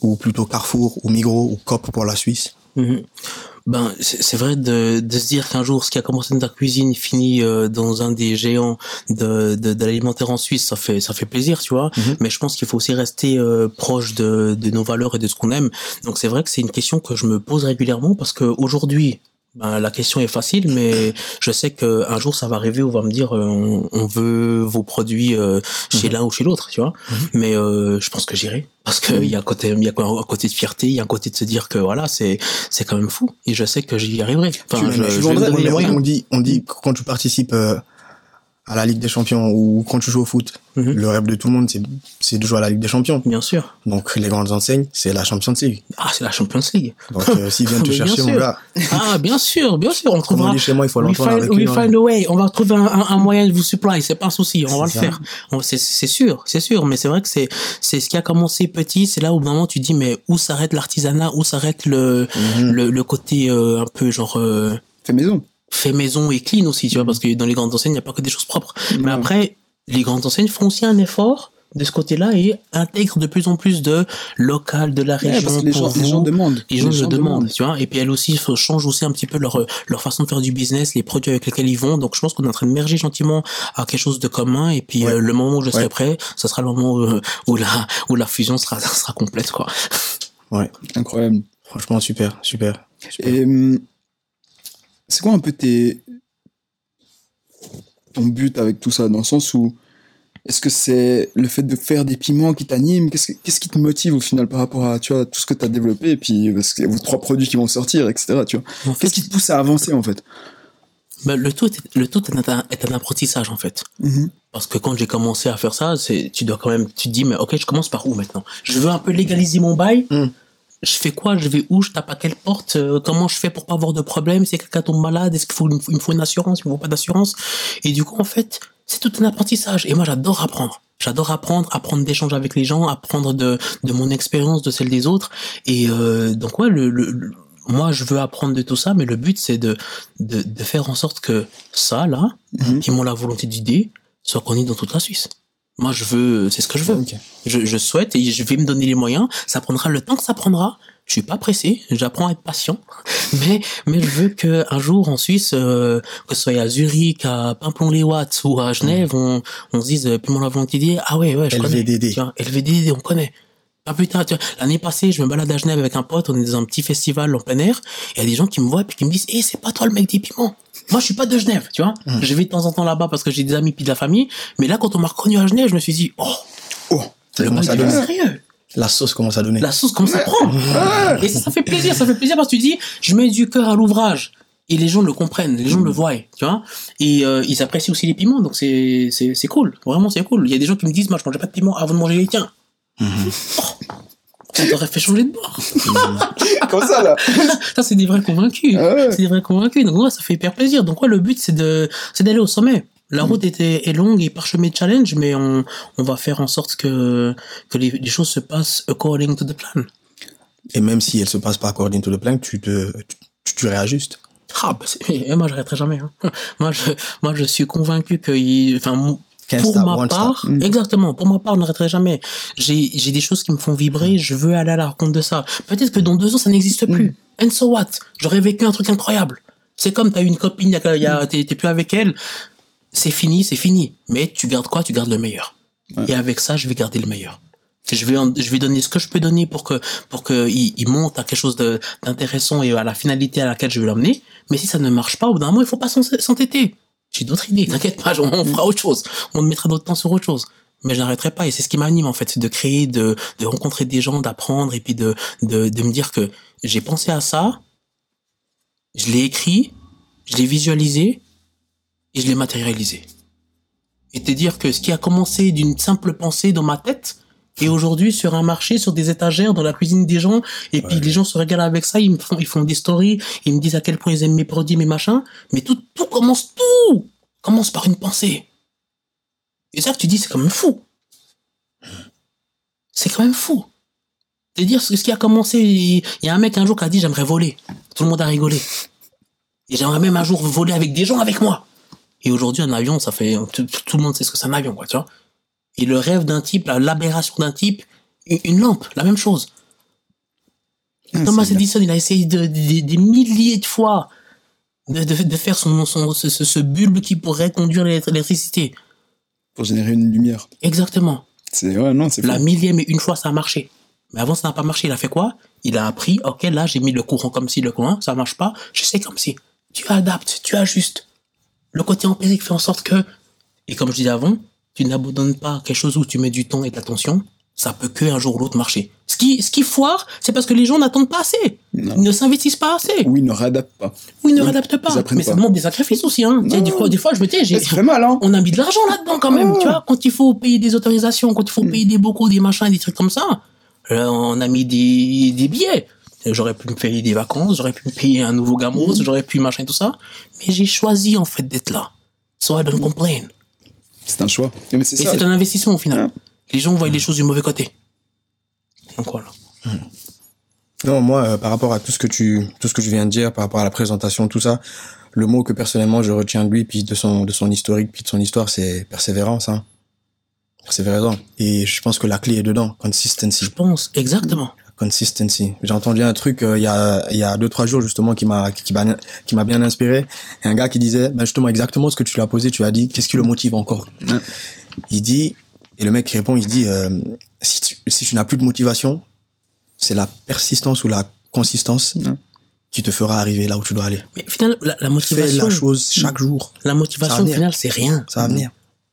ou plutôt Carrefour ou Migros ou Coop pour la Suisse? Mm-hmm. Ben, c'est vrai de, de se dire qu'un jour, ce qui a commencé dans ta cuisine finit euh, dans un des géants de, de, de l'alimentaire en Suisse, ça fait ça fait plaisir, tu vois. Mhm. Mais je pense qu'il faut aussi rester euh, proche de, de nos valeurs et de ce qu'on aime. Donc c'est vrai que c'est une question que je me pose régulièrement parce que aujourd'hui, ben, la question est facile, mais je sais qu'un jour ça va arriver où on va me dire euh, on, veut vos produits euh, chez mhm. l'un ou chez l'autre, tu vois. Mhm. Mais euh, je pense que j'irai parce qu'il y a un côté, il y a un côté de fierté, il y a un côté de se dire que voilà, c'est c'est quand même fou. Et je sais que j'y arriverai. Enfin, je, je, on, dit on dit quand tu participes à la Ligue des Champions ou quand tu joues au foot, mhm. le rêve de tout le monde, c'est de jouer à la Ligue des Champions. Bien sûr. Donc les grandes enseignes, c'est la Champions League. Ah, c'est la Champions League. Donc euh, s'ils viennent te chercher, mon gars. Ah, bien sûr, bien sûr, on trouvera. On dit chez moi, il faut l'entendre avec We find a way. On va trouver un, un, moyen de vous supply, c'est pas un souci, on va le faire. C'est sûr, c'est sûr, mais c'est vrai que c'est c'est ce qui a commencé petit, c'est là où moment tu dis mais où s'arrête l'artisanat, où s'arrête le, mhm. le, le côté euh, un peu genre euh, fait maison fait maison et clean aussi, tu vois, parce que dans les grandes enseignes, il n'y a pas que des choses propres. Mais après, les grandes enseignes font aussi un effort de ce côté-là et intègrent de plus en plus de local de la région les, gens, les gens demandent. Les gens le demandent, tu vois. Et puis elles aussi changent aussi un petit peu leur leur façon de faire du business les produits avec lesquels ils vont. Donc je pense qu'on est en train de merger gentiment à quelque chose de commun. Et puis euh, le moment où je serai prêt ça sera le moment où, où la où la fusion sera sera complète quoi. Ouais incroyable. Franchement, super, super. Et hum, c'est quoi un peu tes ton but avec tout ça? Dans le sens où est-ce que c'est le fait de faire des piments qui t'anime Qu'est-ce, qu'est-ce qui te motive au final par rapport à tu vois, tout ce que tu as développé? Et puis parce a vos trois produits qui vont sortir, etc. Tu vois. qu'est-ce qui te pousse à avancer en fait? Ben, le tout, est, le tout est un, est un apprentissage en fait. Mm-hmm. Parce que quand j'ai commencé à faire ça, c'est, tu dois quand même, tu te dis, mais ok, je commence par où maintenant? Je veux un peu légaliser mon bail. Mm. Je fais quoi? Je vais où? Je tape à quelle porte? Euh, Comment je fais pour pas avoir de problème? Si quelqu'un tombe malade, est-ce qu'il faut, il me faut une assurance? Il me faut pas d'assurance Et du coup, en fait, c'est tout un apprentissage. Et moi, j'adore apprendre. J'adore apprendre, apprendre d'échanger avec les gens, apprendre de, de mon expérience, de celle des autres. Et euh, donc, ouais, le, le, moi, je veux apprendre de tout ça, mais le but, c'est de, de, de, faire en sorte que ça, là, mhm. qui m'ont la volonté d'idée, soit connu dans toute la Suisse. Moi, je veux, c'est ce que je veux. Je, je souhaite et je vais me donner les moyens. Ça prendra le temps que ça prendra je suis pas pressé, j'apprends à être patient, mais mais je veux que un jour en Suisse, euh, que ce soit à Zurich, à Pimplon-les-Watts ou à Genève, on, on se dise euh, puis mon la volonté ah ouais ouais je LVDD. connais, LVDD on connaît. Ah putain, l'année passée, je me balade à Genève avec un pote, on est dans un petit festival en plein air, il y a des gens qui me voient et puis qui me disent "Eh, c'est pas toi le mec des piments." Moi, je suis pas de Genève, tu vois. Hum. Je vais de temps en temps là-bas parce que j'ai des amis puis de la famille, mais là quand on m'a reconnu à Genève, je me suis dit "Oh, oh, le mec est sérieux." La sauce commence à donner. La sauce commence à prendre. Et ça, fait plaisir, ça fait plaisir parce que tu dis, je mets du cœur à l'ouvrage. Et les gens le comprennent, les gens le voient, tu vois. Et euh, ils apprécient aussi les piments, donc c'est c'est cool. Vraiment, c'est cool. Il y a des gens qui me disent, moi, je mangeais pas de piment avant de manger les tiens. Mm ça t'aurait fait changer de bord. Comme ça, là. ça, c'est des vrais convaincus. Ah c'est des vrais convaincus. Donc, ouais, ça fait hyper plaisir. Donc, ouais, le but, c'est de, c'est d'aller au sommet. La route était, est longue et parsemée de challenges, mais on, on va faire en sorte que, que les, les, choses se passent according to the plan. Et même si elles se passent pas according to the plan, tu te, tu, tu réajustes. Ah, bah et moi, j'arrêterai jamais. Hein. Moi, je, moi, je suis convaincu que, enfin, pour ma part, mm. exactement, pour ma part, je n'arrêterai jamais. J'ai, j'ai des choses qui me font vibrer, je veux aller à la rencontre de ça. Peut-être que dans deux ans, ça n'existe plus. Mm. And so what? J'aurais vécu un truc incroyable. C'est comme t'as une copine, y a, t'es, t'es plus avec elle c'est fini, c'est fini. Mais tu gardes quoi? Tu gardes le meilleur. Et avec ça, je vais garder le meilleur. Je vais, je vais donner ce que je peux donner pour que, pour que il, monte à quelque chose d'intéressant et à la finalité à laquelle je vais l'emmener. Mais si ça ne marche pas, au bout d'un moment, il faut pas s'entêter. J'ai d'autres idées. T'inquiète pas, on fera autre chose. On mettra d'autres temps sur autre chose. Mais je n'arrêterai pas. Et c'est ce qui m'anime, en fait. De créer, de, de rencontrer des gens, d'apprendre et puis de, de, de me dire que j'ai pensé à ça. Je l'ai écrit. Je l'ai visualisé et je l'ai matérialisé. Et te dire que ce qui a commencé d'une simple pensée dans ma tête, et aujourd'hui sur un marché, sur des étagères, dans la cuisine des gens, et puis les gens se régalent avec ça, ils me font, ils font des stories, ils me disent à quel point ils aiment mes produits, mes machins, mais tout, tout commence, tout commence par une pensée. Et ça que tu dis, c'est quand même fou. C'est quand même fou. Te dire ce qui a commencé, il y a un mec un jour qui a dit j'aimerais voler. Tout le monde a rigolé. Et j'aimerais même un jour voler avec des gens avec moi. Et aujourd'hui, un avion, ça fait, tout, le monde sait ce que c'est un avion, quoi, tu vois. Et le rêve d'un type, l'aberration d'un type, une, lampe, la même chose. Ah, Thomas Edison, il a essayé de, des milliers de fois de, faire son, son ce, ce, bulbe qui pourrait conduire l'électricité. Pour générer une lumière. Exactement. C'est ouais, non, c'est La millième et une fois, ça a marché. Mais avant, ça n'a pas marché. Il a fait quoi? Il a appris, ok, là, j'ai mis le courant comme si, le courant, ça marche pas, je sais comme si. Tu adaptes, tu ajustes le côté empirique fait en sorte que, et comme je disais avant, tu n'abandonnes pas quelque chose où tu mets du temps et de l'attention, ça peut que un jour ou l'autre marcher. Ce qui, ce qui foire, c'est parce que les gens n'attendent pas assez. Ils ne s'investissent pas assez. Oui, ils ne réadaptent pas. Oui, ils ne réadaptent pas. Mais ça demande des sacrifices aussi, hein. des fois, des fois, je me dis, j'ai, mal, hein. On a mis de l'argent là-dedans quand même, ah. tu vois. Quand il faut payer des autorisations, quand il faut mm. payer des bocaux, des machins, des trucs comme ça, on a mis des, des billets. J'aurais pu me payer des vacances, j'aurais pu me payer un nouveau gamos, mm. j'aurais pu machin tout ça. Mais j'ai choisi, en fait, d'être là. So I don't complain. C'est un choix. Et c'est un investissement, au final. Les gens voient les choses du mauvais côté. Donc voilà. Mm. Non, moi, euh, par rapport à tout ce que tu, tout ce que tu viens de dire, par rapport à la présentation, tout ça, le mot que personnellement je retiens de lui, puis de son, de son historique, puis de son histoire, c'est persévérance, hein. Persévérance. Et je pense que la clé est dedans. Consistency. Je pense, exactement consistency. J'ai entendu un truc euh, il y a il y a deux trois jours justement qui m'a qui m'a qui m'a bien inspiré. Et un gars qui disait ben justement exactement ce que tu lui as posé. Tu as dit qu'est-ce qui le motive encore? Il dit et le mec qui répond il dit euh, si tu, si tu n'as plus de motivation, c'est la persistance ou la consistance, qui te fera arriver là où tu dois aller. Mais finalement, la, motivation. Fais la chose chaque jour. La motivation, au final, c'est rien. Ça va venir.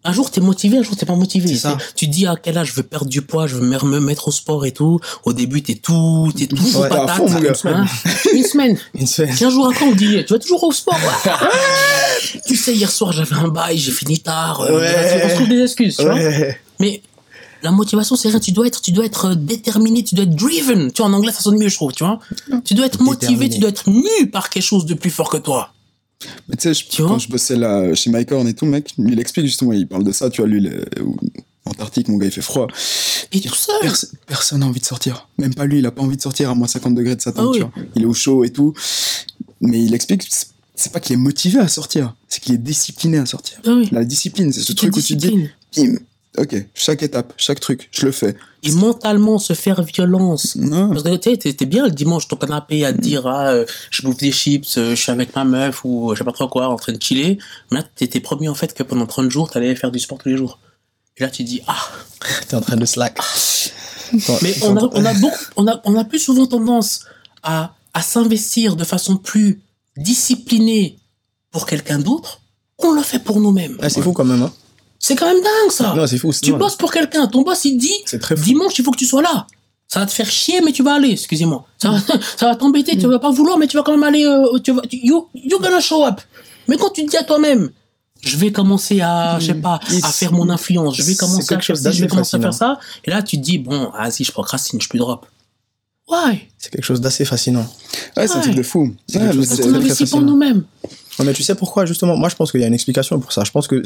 Un jour, t'es motivé, un jour, t'es pas motivé. Ça. Tu dis à quel âge je veux perdre du poids, je veux me mettre au sport et tout. Au début, t'es tout, t'es tout ouais, patate. Fond, une, semaine. une semaine. Une semaine. 15 jours après, on dit, tu vas toujours au sport. tu sais, hier soir, j'avais un bail, j'ai fini tard. Euh, ouais. On trouve des excuses, tu vois. Mais la motivation, c'est rien. Tu dois être, tu dois être déterminé, tu dois être driven. Tu vois, en anglais, ça sonne mieux, je trouve, tu vois. Tu dois être motivé, tu dois être mu par quelque chose de plus fort que toi. Mais tu sais, quand je bossais là chez Mike Horn et tout, mec, il explique justement, il parle de ça, tu vois, lui, Antarctique, mon gars, il fait froid. Et tout ça. personne n'a envie de sortir. Même pas lui, il a pas envie de sortir à moins 50 degrés de sa tente, ah tu vois. Il est au chaud et tout. Mais il explique, c'est pas qu'il est motivé à sortir, c'est qu'il est discipliné à sortir. Ah La discipline, c'est ce truc où tu dis, bim, ok, chaque étape, chaque truc, je le fais. Et mentalement se faire violence. Non. Parce que tu t'es bien le dimanche ton canapé à te dire, ah, euh, je bouffe des chips, euh, je suis avec ma meuf ou je sais pas trop quoi, en train de chiller. Mais là, t'étais promis en fait que pendant 30 jours, t'allais faire du sport tous les jours. Et là, tu dis, ah. T'es en train de slack. Mais on a, on a beaucoup, on a, on a plus souvent tendance à, à s'investir de façon plus disciplinée pour quelqu'un d'autre qu'on le fait pour nous-mêmes. Ah, c'est fou quand même, hein. C'est quand même dingue, ça. Non, c'est fou. Tu bosses pour quelqu'un. Ton boss, il dit, dimanche, il faut que tu sois là. Ça va te faire chier, mais tu vas aller, excusez-moi. Ça va, ça va t'embêter, tu vas pas vouloir, mais tu vas quand même aller, euh, tu vas, you, you're gonna show up. Mais quand tu te dis à toi-même, je vais commencer à, je sais pas, à faire mon influence, je vais commencer à faire ça, je vais commencer à faire ça, et là, tu te dis, bon, vas-y, je procrastine, je peux drop. Ouais. C'est quelque chose d'assez fascinant. Ouais, c'est un truc de fou. C'est ouais, parce qu'on investit pour nous-mêmes. Mais tu sais pourquoi justement? Moi, je pense qu'il y a une explication pour ça. Je pense que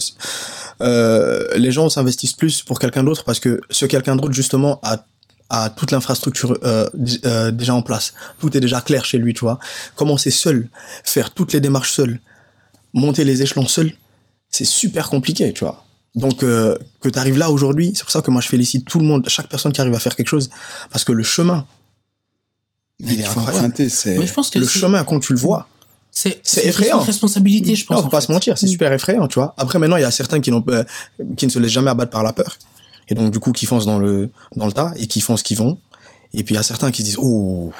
euh, les gens s'investissent plus pour quelqu'un d'autre parce que ce quelqu'un d'autre justement a a toute l'infrastructure euh, euh, déjà en place. Tout est déjà clair chez lui, tu vois. Commencer seul, faire toutes les démarches seul, monter les échelons seul, c'est super compliqué, tu vois. Donc euh, que tu arrives là aujourd'hui, c'est pour ça que moi je félicite tout le monde, chaque personne qui arrive à faire quelque chose, parce que le chemin, il est incroyable. Mais je pense que le chemin quand tu le vois, c'est effrayant. responsabilité, je pense. Non, faut pas se mentir, c'est mm. super effrayant, tu vois. Après, maintenant, il y a certains qui n'ont euh, qui ne se laissent jamais abattre par la peur. Et donc, du coup, qui foncent dans le, dans le tas et qui font ce qu'ils vont. Et puis, il y a certains qui se disent, oh.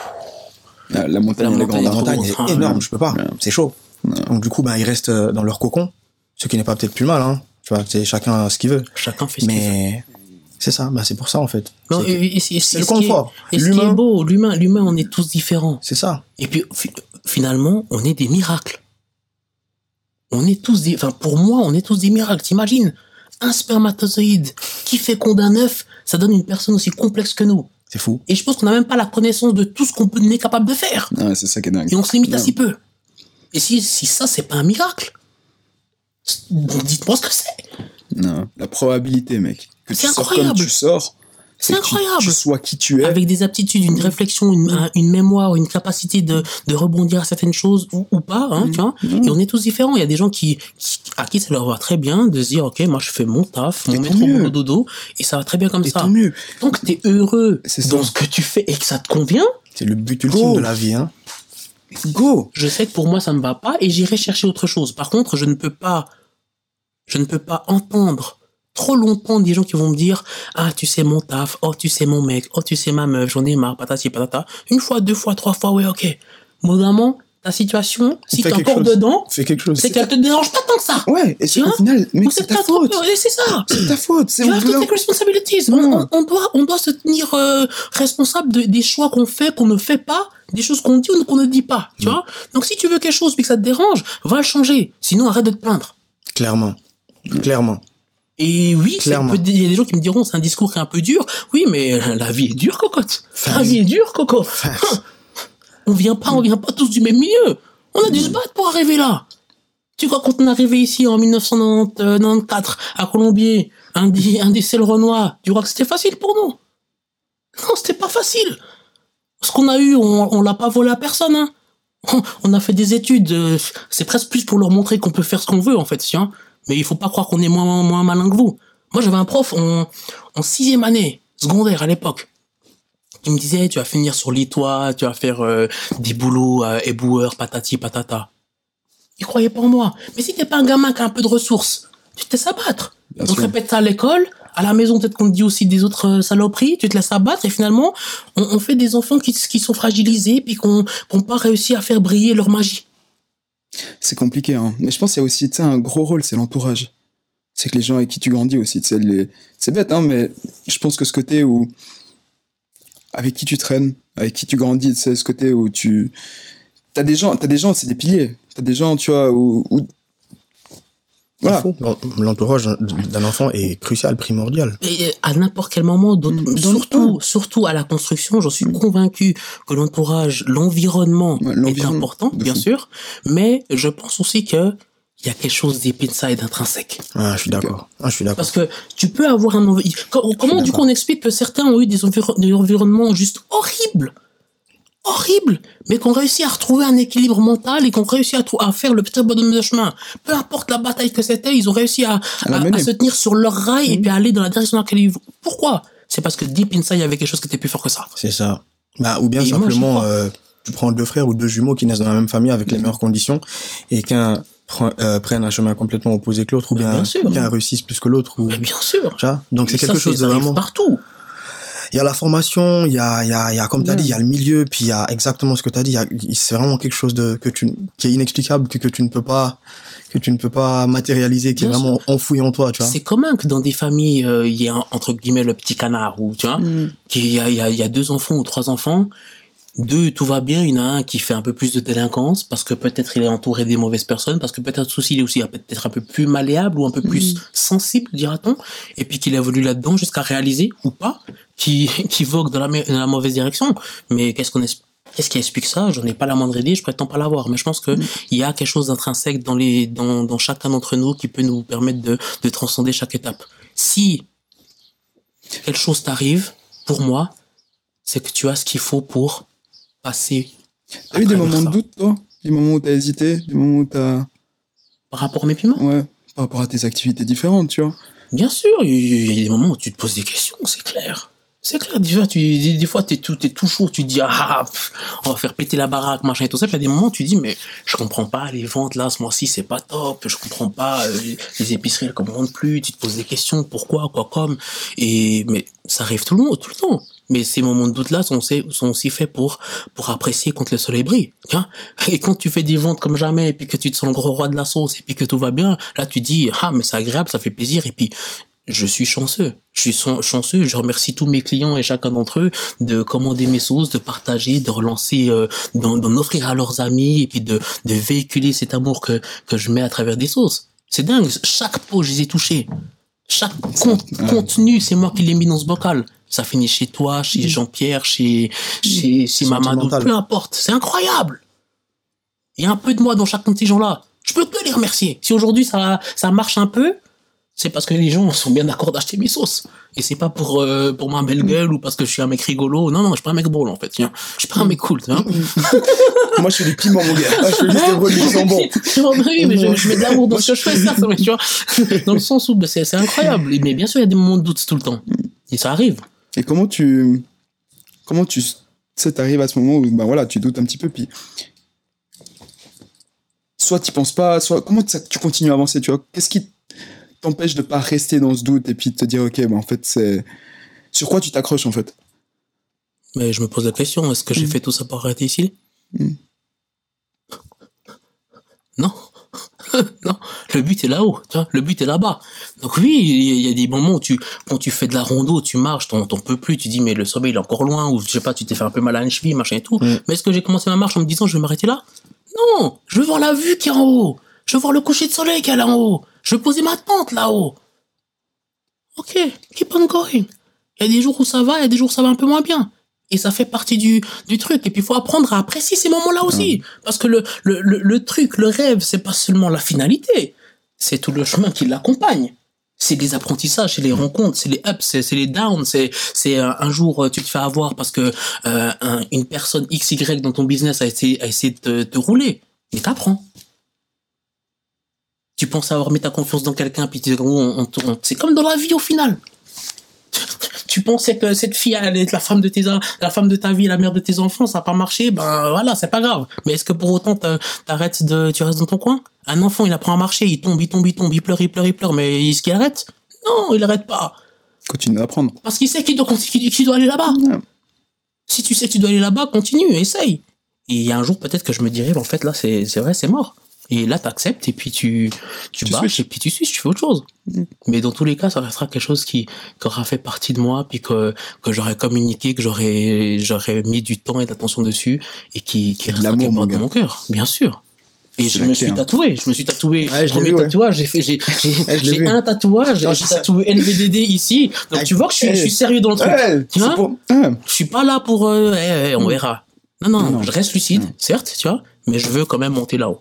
La, montagne, la, montagne, la montagne est énorme, je peux pas. C'est chaud. Donc, du coup, ben, ils restent euh, dans leur cocon. Ce qui n'est pas peut-être plus mal, hein. Tu vois, c'est chacun ce qu'il veut. Chacun fait ce qu'il veut. C'est ça, bah c'est pour ça en fait. Non, c'est le confort. Et ce qui est beau, l'humain, l'humain, on est tous différents. C'est ça. Et puis finalement, on est des miracles. On est tous des, enfin pour moi, on est tous des miracles. T'imagines un spermatozoïde qui fait féconde un œuf, ça donne une personne aussi complexe que nous. C'est fou. Et je pense qu'on n'a même pas la connaissance de tout ce qu'on est capable de faire. Ouais, c'est ça qui est dingue. Et on se limite à si peu. Et si, si ça, c'est pas un miracle, dites-moi ce que c'est. Non, la probabilité, mec. Que tu sors comme tu sors. C'est incroyable. Que tu sois qui tu es. Avec des aptitudes, une réflexion, une, une mémoire, une capacité de, de rebondir à certaines choses ou, ou pas, hein, tu vois. Et on est tous différents. Il y a des gens qui, à qui ça leur va très bien de se dire, OK, moi, je fais mon taf, mon métro, mon dodo, et ça va très bien comme et ça. Mieux. Donc, t'es heureux dans ce que tu fais et que ça te convient. C'est le but ultime de la vie, hein. Go! Je sais que pour moi, ça ne va pas et j'irai chercher autre chose. Par contre, je ne peux pas je ne peux pas entendre trop longtemps des gens qui vont me dire ah tu sais mon taf oh tu sais mon mec oh tu sais ma meuf j'en ai marre patati patata une fois deux fois trois fois ouais ok. Modérément, ta situation si t'es encore dedans c'est quelque chose. c'est qu'elle te dérange pas tant que ça. Ouais et c'est au final mais c'est ta faute. c'est ça. C'est ta faute c'est on, on, doit on doit se tenir euh, responsable de, des choix qu'on fait qu'on ne fait pas des choses qu'on dit ou qu'on ne dit pas tu mm. vois. Donc si tu veux quelque chose puis que ça te dérange va le changer. Sinon arrête de te plaindre. Clairement. Clairement. Et oui, il y a des gens qui me diront c'est un discours qui est un peu dur. Oui, mais la vie est dure, cocotte. La vie est dure, coco. on vient pas, on vient pas tous du même milieu. On a dû se battre pour arriver là. Tu crois quand on est arrivé ici en 1994 à Colombier, un des, un des sels renois, tu crois que c'était facile pour nous? Non, c'était pas facile. Ce qu'on a eu, on, on l'a pas volé à personne. Hein. On a fait des études. Euh, c'est presque plus pour leur montrer qu'on peut faire ce qu'on veut en fait, tiens. Mais il faut pas croire qu'on est moins, moins malin que vous. Moi, j'avais un prof en, en sixième année, secondaire à l'époque, qui me disait, tu vas finir sur l'itoit, tu vas faire euh, des boulots euh, éboueurs, patati, patata. Il croyait pas en moi. Mais si t'es pas un gamin qui a un peu de ressources, tu te laisses abattre. Donc répète ça à l'école, À la maison, peut-être qu'on te dit aussi des autres euh, saloperies, tu te laisses abattre et finalement, on, fait des enfants qui, qui sont fragilisés puis qu'on n'ont pas réussi à faire briller leur magie. C'est compliqué, hein. Mais je pense qu'il y a aussi, un gros rôle, c'est l'entourage. C'est que les gens avec qui tu grandis aussi, les... c'est bête, hein, mais je pense que ce côté où, avec qui tu traînes, avec qui tu grandis, c'est ce côté où tu, t'as des gens, t'as des gens, c'est des piliers. T'as des gens, tu vois, où, voilà. L'entourage d'un enfant est crucial, primordial. Et à n'importe quel moment, surtout, surtout à la construction, j'en suis convaincu que l'entourage, l'environnement est important, bien sûr, mais je pense aussi que il y a quelque chose deep inside intrinsèque. Ah, je suis d'accord. Ah, je suis d'accord. Parce que tu peux avoir un comment du coup on explique que certains ont eu des, des environnements juste horribles horrible, mais qu'on réussit à retrouver un équilibre mental et qu'on réussit à, à, faire le petit bonhomme de chemin. Peu importe la bataille que c'était, ils ont réussi à, à, se tenir sur leur rail et puis à aller dans la direction dans laquelle ils vont. Pourquoi? C'est parce que deep inside, il y avait quelque chose qui était plus fort que ça. C'est ça. Bah, ou bien simplement, euh, tu prends deux frères ou deux jumeaux qui naissent dans la même famille avec les meilleures conditions et qu'un euh, prenne un chemin complètement opposé que l'autre ou bien qu'un réussisse plus que l'autre ou bien sûr. Donc c'est quelque chose de vraiment partout il y a la formation, il y a, il y a, il y a comme tu as dit, il y a le milieu, puis il y a exactement ce que tu as dit. C'est vraiment quelque chose de que tu qui est inexplicable, que, que tu ne peux pas que tu ne peux pas matérialiser, qui est vraiment enfoui en toi, tu vois. C'est commun que dans des familles, euh, il y ait entre guillemets le petit canard, ou tu vois, mm. qu'il y a, il y, a, il y a deux enfants ou trois enfants, deux, tout va bien. Il y en a un qui fait un peu plus de délinquance parce que peut-être il est entouré des mauvaises personnes, parce que peut-être aussi il est aussi peut-être un peu plus malléable ou un peu plus mm. sensible, dira-t-on, et puis qu'il a évolue là-dedans jusqu'à réaliser ou pas qui qui vogue dans la, dans la mauvaise direction. Mais qu'est-ce qu'on Qu'est-ce qui explique ça? J'en ai pas la moindre idée, je prétends pas l'avoir, mais je pense que mm. il y a quelque chose d'intrinsèque dans les dans, dans chacun d'entre nous qui peut nous permettre de, de transcender chaque étape. Si quelque chose t'arrive, pour moi, c'est que tu as ce qu'il faut pour passer. T'as eu des moments de doute, toi? Des moments où t'as hésité Des moments où t'as. Par rapport à mes piments? Ouais, par rapport à tes activités différentes, tu vois. Bien sûr, il y a des moments où tu te poses des questions, c'est clair. C'est clair, des fois, tu, des, fois, t'es tout, t'es tout chaud, tu te dis, ah, on va faire péter la baraque, machin et tout ça. Puis il y a des moments où tu dis, mais je comprends pas, les ventes là, ce mois-ci, c'est pas top, je comprends pas, euh, les épiceries, elles commandent plus, tu te poses des questions, pourquoi, quoi, comme. Et, mais ça arrive tout le monde, tout le temps. Mais ces moments de doute-là sont, sont aussi faits pour, pour apprécier quand le soleil brille. Hein et quand tu fais des ventes comme jamais, et puis que tu te sens le gros roi de la sauce, et puis que tout va bien, là tu dis, ah, mais c'est agréable, ça fait plaisir, et puis je suis chanceux. Je suis chanceux. Je remercie tous mes clients et chacun d'entre eux de commander mes sauces, de partager, de relancer, euh, d'en offrir à leurs amis et puis de, de véhiculer cet amour que, que je mets à travers des sauces. C'est dingue. Chaque pot, je les ai touchés. Chaque contenu, c'est moi qui l'ai mis dans ce bocal. Ça finit chez toi, chez Jean-Pierre, chez, chez, chez Mamadou, peu importe. C'est incroyable. Il y a un peu de moi dans chacun de ces gens-là. Je peux que les remercier. Si aujourd'hui ça, ça marche un peu, c'est parce que les gens sont bien d'accord d'acheter mes sauces. Et c'est pas pour euh, pour ma belle gueule ou parce que je suis un mec rigolo. Non, non, je suis pas un mec drôle en fait. Tiens. Je suis pas un mec cool. Moi, je suis du piment, mon gars. je fais juste des qui sont bons. oui, mais je, je, mets de l'amour dans ce que je fais, ça, tu vois. Dans le sens où ben, c'est incroyable. Mais bien sûr, il y a des moments de doute tout le temps. Et ça arrive. Et comment tu comment tu t'arrives à ce moment où ben voilà, tu doutes un petit peu puis soit tu penses pas, soit comment tu continues à avancer, tu vois? Qu'est-ce qui t'empêche de pas rester dans ce doute et puis de te dire, ok, bah, en fait, c'est. Sur quoi tu t'accroches, en fait? Mais je me pose la question, est-ce que j'ai mm. fait tout ça pour arrêter ici? Mm. Non. non, le but est là-haut, tu vois, le but est là-bas. Donc oui, il y, a des moments où tu, quand tu fais de la rondo, tu marches, t'en, peux plus, tu dis mais le sommeil il est encore loin, ou je sais pas, tu t'es fait un peu mal à une cheville, machin et tout. Mm. Mais est-ce que j'ai commencé ma marche en me disant je vais m'arrêter là? Non, je veux voir la vue qui est en haut, je veux voir le coucher de soleil qui est là en haut, je vais poser ma tente là-haut. Ok, keep on going. Il y a des jours où ça va, il y a des jours où ça va un peu moins bien. Et ça fait partie du, du truc. Et puis il faut apprendre à apprécier ces moments-là aussi. Parce que le, le, le, truc, le rêve, c'est pas seulement la finalité. C'est tout le chemin qui l'accompagne. C'est les apprentissages, c'est les rencontres, c'est les ups, c'est les downs, c'est c'est un jour euh, tu te fais avoir parce que euh, une personne XY dans ton business a essayé, a essayé de te, rouler. Mais t'apprends tu penses avoir mis ta confiance dans quelqu'un, puis tu, on, on, c'est comme dans la vie au final. Tu pensais que cette fille allait être la femme de tes la femme de ta vie, la mère de tes enfants, ça n'a pas marché, ben voilà, c'est pas grave. Mais est-ce que pour autant t'arrêtes de, tu restes dans ton coin? Un enfant, il apprend à marcher, il tombe, il tombe, il tombe, il pleure, il pleure, il pleure, mais est-ce qu'il arrête? Non, il arrête pas. Continue d'apprendre. Parce qu'il sait qu'il doit, qu'il doit aller là-bas. Si tu sais que tu dois aller là-bas, continue, essaye. Et il y a un jour, peut-être que je me dirais, en fait, là, c'est vrai, c'est mort. Et là, tu acceptes et puis tu, tu, tu bâches et puis tu suis, tu fais autre chose. Mm. Mais dans tous les cas, ça restera quelque chose qui, qui aura fait partie de moi, puis que, que j'aurais communiqué, que j'aurais, j'aurais mis du temps et d'attention dessus et qui, qui restera quelque part dans mon cœur, bien sûr. Et je me suis hein. tatoué, je me suis tatoué. Ouais, premier tatouage, j'ai fait, j'ai, j'ai, un tatouage, j'ai tatoué LVDD ici. Donc tu vois que je suis, je suis sérieux dans le truc. tu vois? Je suis pas là pour, euh, eh, eh, on verra. Non, non, non, je reste lucide, certes, tu vois, mais je veux quand même monter là-haut.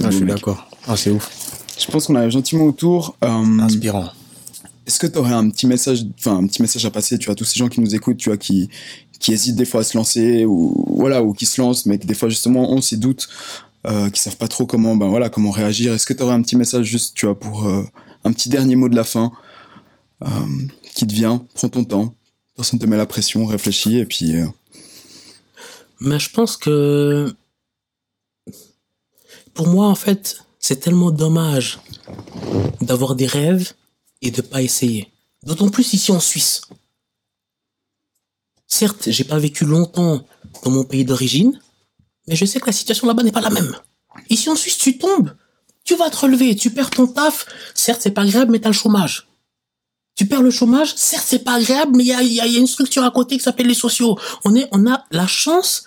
Ah, je suis d'accord. Ah, c'est ouf. Je pense qu'on arrive gentiment autour. Euh, Inspirant. Est-ce que tu aurais un petit message, enfin un petit message à passer, tu vois, à tous ces gens qui nous écoutent, tu vois, qui qui hésitent des fois à se lancer ou voilà ou qui se lancent, mais que des fois justement ont ces doutes, euh, qui savent pas trop comment, ben voilà, comment réagir. Est-ce que tu aurais un petit message juste, tu vois, pour euh, un petit dernier mot de la fin euh, qui te vient Prends ton temps, personne te met la pression, réfléchis et puis. Euh, mais je pense que pour moi, en fait, c'est tellement dommage d'avoir des rêves et de pas essayer. D'autant plus ici en Suisse. Certes, j'ai pas vécu longtemps dans mon pays d'origine, mais je sais que la situation là-bas n'est pas la même. Ici en Suisse, tu tombes, tu vas te relever, tu perds ton taf. Certes, c'est pas agréable, mais t'as le chômage. Tu perds le chômage, certes, c'est pas agréable, mais il y a, une structure à côté qui s'appelle les sociaux. On a la chance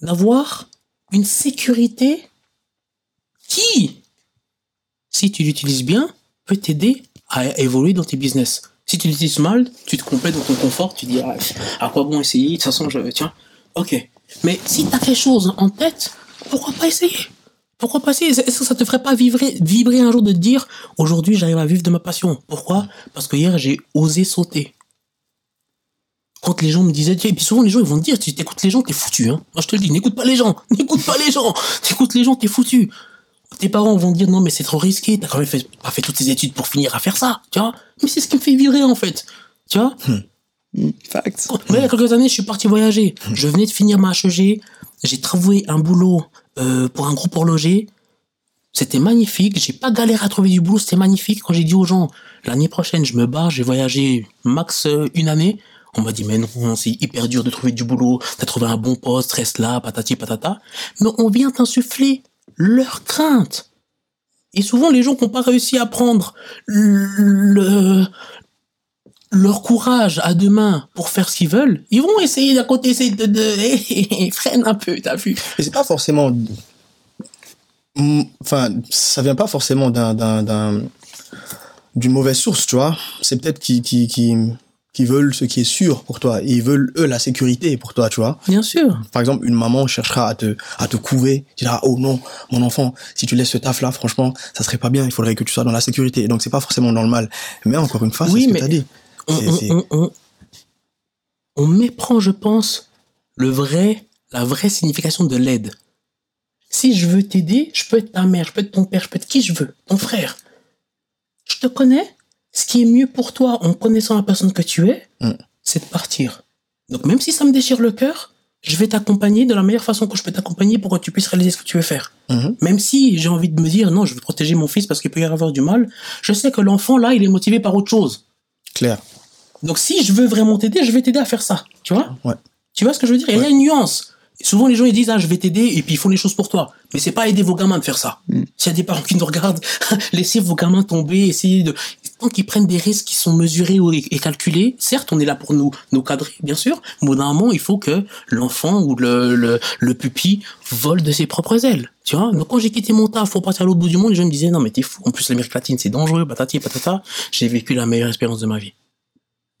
d'avoir une sécurité qui, si tu l'utilises bien, peut t'aider à évoluer dans tes business? Si tu l'utilises mal, tu te complètes dans ton confort, tu dis, ah, à quoi bon essayer, de toute façon, je, tiens, ok. Mais si tu as quelque chose en tête, pourquoi pas essayer? Pourquoi pas essayer? Est-ce que ça te ferait pas vibrer, vibrer un jour de te dire, aujourd'hui, j'arrive à vivre de ma passion? Pourquoi? Parce que hier, j'ai osé sauter. Quand les gens me disaient, et puis souvent les gens ils vont te dire, tu t'écoutes les gens, t'es foutu. Hein. Moi je te le dis, n'écoute pas les gens, n'écoute pas les gens, t'écoutes les gens, t'es foutu tes parents vont dire non mais c'est trop risqué, t'as quand même fait, pas fait toutes tes études pour finir à faire ça, tu vois. Mais c'est ce qui me fait vibrer en fait, tu vois. Hmm. Fact. il y a quelques années, je suis parti voyager. Hmm. Je venais de finir ma HEG, j'ai travaillé un boulot euh, pour un groupe horloger. C'était magnifique, j'ai pas galéré à trouver du boulot, c'était magnifique. Quand j'ai dit aux gens, l'année prochaine, je me barre, j'ai voyagé max euh, une année. On m'a dit, mais non, c'est hyper dur de trouver du boulot, t'as trouvé un bon poste, reste là, patati patata. Mais on vient t'insuffler leur crainte. Et souvent, les gens qui n'ont pas réussi à prendre le, leur courage à deux mains pour faire ce qu'ils veulent, ils vont essayer d'un côté, essayer de, de freine un peu, t'as vu. Mais c'est pas forcément, enfin, ça vient pas forcément d'un, d'un, d'une mauvaise source, tu vois. C'est peut-être qui, qui, qui veulent ce qui est sûr pour toi. ils veulent, eux, la sécurité pour toi, tu vois. Bien sûr. Par exemple, une maman cherchera à te, à te couver. Tu diras, oh non, mon enfant, si tu laisses ce taf-là, franchement, ça serait pas bien. Il faudrait que tu sois dans la sécurité. donc, c'est pas forcément dans le mal. Mais encore une fois, c'est ce que t'as dit. On, on, on, méprend, je pense, le vrai, la vraie signification de l'aide. Si je veux t'aider, je peux être ta mère, je peux être ton père, je peux être qui je veux, ton frère. Je te connais, ce qui est mieux pour toi en connaissant la personne que tu es, mm. c'est de partir. Donc même si ça me déchire le cœur, je vais t'accompagner de la meilleure façon que je peux t'accompagner pour que tu puisses réaliser ce que tu veux faire. Mm-hmm. Même si j'ai envie de me dire non, je veux protéger mon fils parce qu'il peut y avoir du mal, je sais que l'enfant là, il est motivé par autre chose. Clair. Donc si je veux vraiment t'aider, je vais t'aider à faire ça. Tu vois? Ouais. Tu vois ce que je veux dire? Il y a une nuance souvent les gens ils disent ah je vais t'aider et puis ils font les choses pour toi mais c'est pas aider vos gamins de faire ça mm. s'il y a des parents qui nous regardent laissez vos gamins tomber essayez de tant qu'ils prennent des risques qui sont mesurés et calculés certes on est là pour nous nous cadrer bien sûr mais au moment il faut que l'enfant ou le, le, le pupille vole de ses propres ailes tu vois donc quand j'ai quitté mon taf pour partir à l'autre bout du monde les gens me disaient non mais t'es fou en plus l'Amérique latine c'est dangereux patati patata j'ai vécu la meilleure expérience de ma vie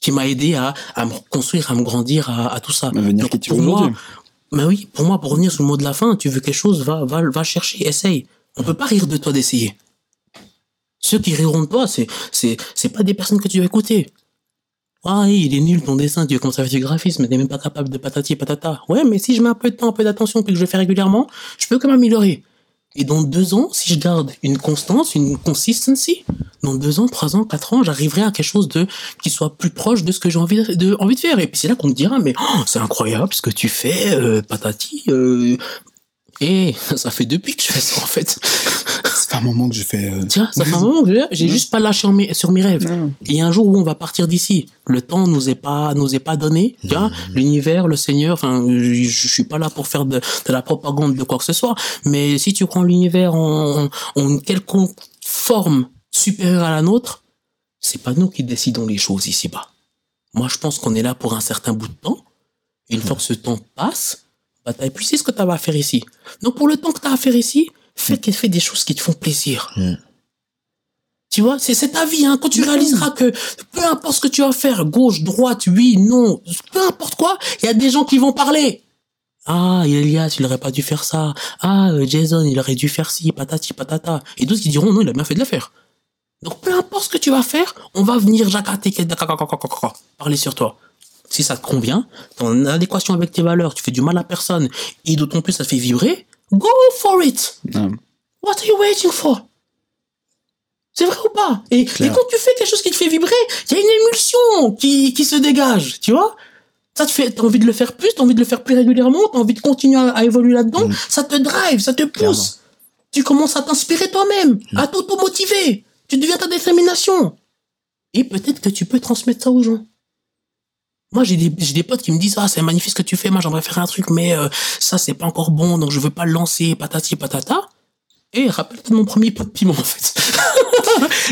qui m'a aidé à, à me construire, à me grandir, à, à tout ça. venir qui tu moi, mais oui, pour moi, pour revenir sur le mot de la fin, tu veux quelque chose, va, va, va chercher, essaye. On peut pas rire de toi d'essayer. Ceux qui riront de toi, c'est, c'est, pas des personnes que tu vas écouter. Ah, il est nul ton dessin, tu veux commencer du graphisme, t'es même pas capable de patati patata. Ouais, mais si je mets un peu de temps, un peu d'attention, puis que je fais régulièrement, je peux quand même améliorer. Et dans deux ans, si je garde une constance, une consistency, dans deux ans, trois ans, quatre ans, j'arriverai à quelque chose de qui soit plus proche de ce que j'ai envie de, envie de faire. Et puis c'est là qu'on me dira, mais oh, c'est incroyable ce que tu fais, euh, patati. Euh, et ça fait depuis que je fais ça en fait. Ça fait un moment que je fais. Euh... Tiens, ça fait un moment que j'ai juste pas lâché mes, sur mes rêves. Et un jour où on va partir d'ici, le temps nous est pas nous est pas donné. Tu vois, mmh. l'univers, le Seigneur. Enfin, je, je, suis pas là pour faire de, de, la propagande de quoi que ce soit. Mais si tu prends l'univers en, en une quelconque forme supérieure à la nôtre, c'est pas nous qui décidons les choses ici-bas. Moi, je pense qu'on est là pour un certain bout de temps. une fois que ce temps passe, bah, t'as épuisé ce que t'avais à faire ici. Donc, pour le temps que t'as à faire ici, fais, fais des choses qui te font plaisir. Mm. Tu vois, c'est ta vie, hein. Quand tu réaliseras que peu importe ce que tu vas faire, gauche, droite, oui, non, peu importe quoi, il y a des gens qui vont parler. Ah, Elias, il aurait pas dû faire ça. Ah, euh, Jason, il aurait dû faire ci, patati, patata. Et d'autres qui diront, non, il a bien fait de le faire. Donc, peu importe ce que tu vas faire, on va venir jacater, parler sur toi si ça te convient, t'es en adéquation avec tes valeurs, tu fais du mal à personne, et d'autant plus ça te fait vibrer, go for it. What are you waiting for? C'est vrai ou pas? Et, quand tu fais quelque chose qui te fait vibrer, il y a une émulsion qui, qui se dégage, tu vois? Ça te fait, t'as envie de le faire plus, t'as envie de le faire plus régulièrement, t'as envie de continuer à, évoluer là-dedans, mm. ça te drive, ça te pousse. Tu commences à t'inspirer toi-même, à t'auto-motiver. Tu deviens ta détermination. Et peut-être que tu peux transmettre ça aux gens. Moi, j'ai des, j'ai des potes qui me disent, ah, c'est magnifique ce que tu fais, moi, j'aimerais faire un truc, mais euh, ça, c'est pas encore bon, donc je veux pas le lancer, patati patata. Et rappelle-toi mon premier pot de piment, en fait.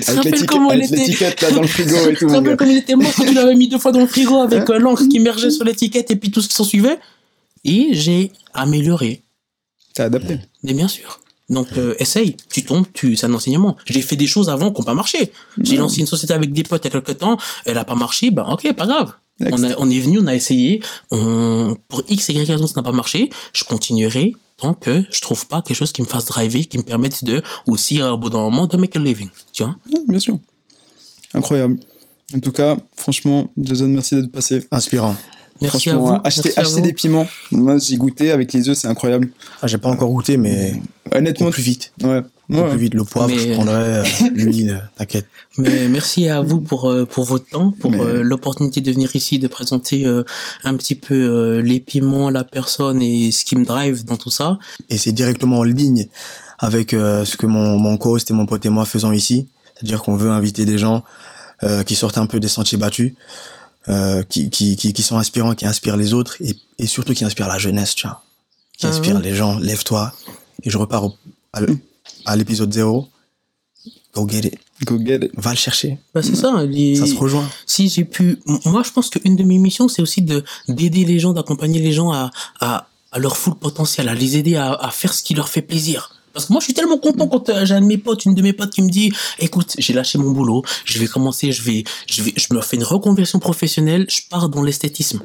rappelle comment il était. l'étiquette, là, dans le frigo et tout. rappelle comment il était mort quand tu l'avais mis deux fois dans le frigo avec euh, l'encre qui émergeait sur l'étiquette et puis tout ce qui s'en suivait. Et j'ai amélioré. T'as adapté. Mais bien sûr. Donc euh, essaye, tu tombes, tu c'est un enseignement. J'ai fait des choses avant qui n'ont pas marché. J'ai lancé une société avec des potes il y a quelques temps, elle a pas marché, ben ok, pas grave. On, on, est venu, on a essayé. On, pour X et Y raison, ça n'a pas marché. Je continuerai tant que je trouve pas quelque chose qui me fasse driver, qui me permette de aussi, au bout d'un moment, de make a living. Tu vois Bien sûr. Incroyable. En tout cas, franchement, Jason, merci d'être passé. Inspirant. Merci à vous. Acheter, acheter des piments. Moi, j'ai goûté avec les œufs, c'est incroyable. Ah, j'ai pas encore goûté, mais honnêtement, plus vite. Ouais. Ouais. Plus vite le poivre, je prendrais euh, l'huile, t'inquiète. Mais merci à vous pour euh, pour votre temps, pour euh, l'opportunité de venir ici, de présenter un petit peu les piments, la personne et ce qui me drive dans tout ça. Et c'est directement en ligne avec ce que mon mon host et mon pote et moi faisons ici, c'est-à-dire qu'on veut inviter des gens qui sortent un peu des sentiers battus. Euh, qui, qui, qui, qui, sont inspirants, qui inspirent les autres et, et surtout qui inspirent la jeunesse, tu vois. Qui ah inspirent les gens. Lève-toi. Et je repars à l'épisode 0. Go get it. Go get it. Va le chercher. Bah, c'est ça. Ça se rejoint. Si j'ai pu, moi, je pense qu'une de mes missions, c'est aussi de, d'aider les gens, d'accompagner les gens à, à, à leur full potentiel, à les aider à, à faire ce qui leur fait plaisir. Parce que moi, je suis tellement content quand euh, j'ai un de mes potes, une de mes potes qui me dit, écoute, j'ai lâché mon boulot, je vais commencer, je vais, je vais, je me fais une reconversion professionnelle, je pars dans l'esthétisme.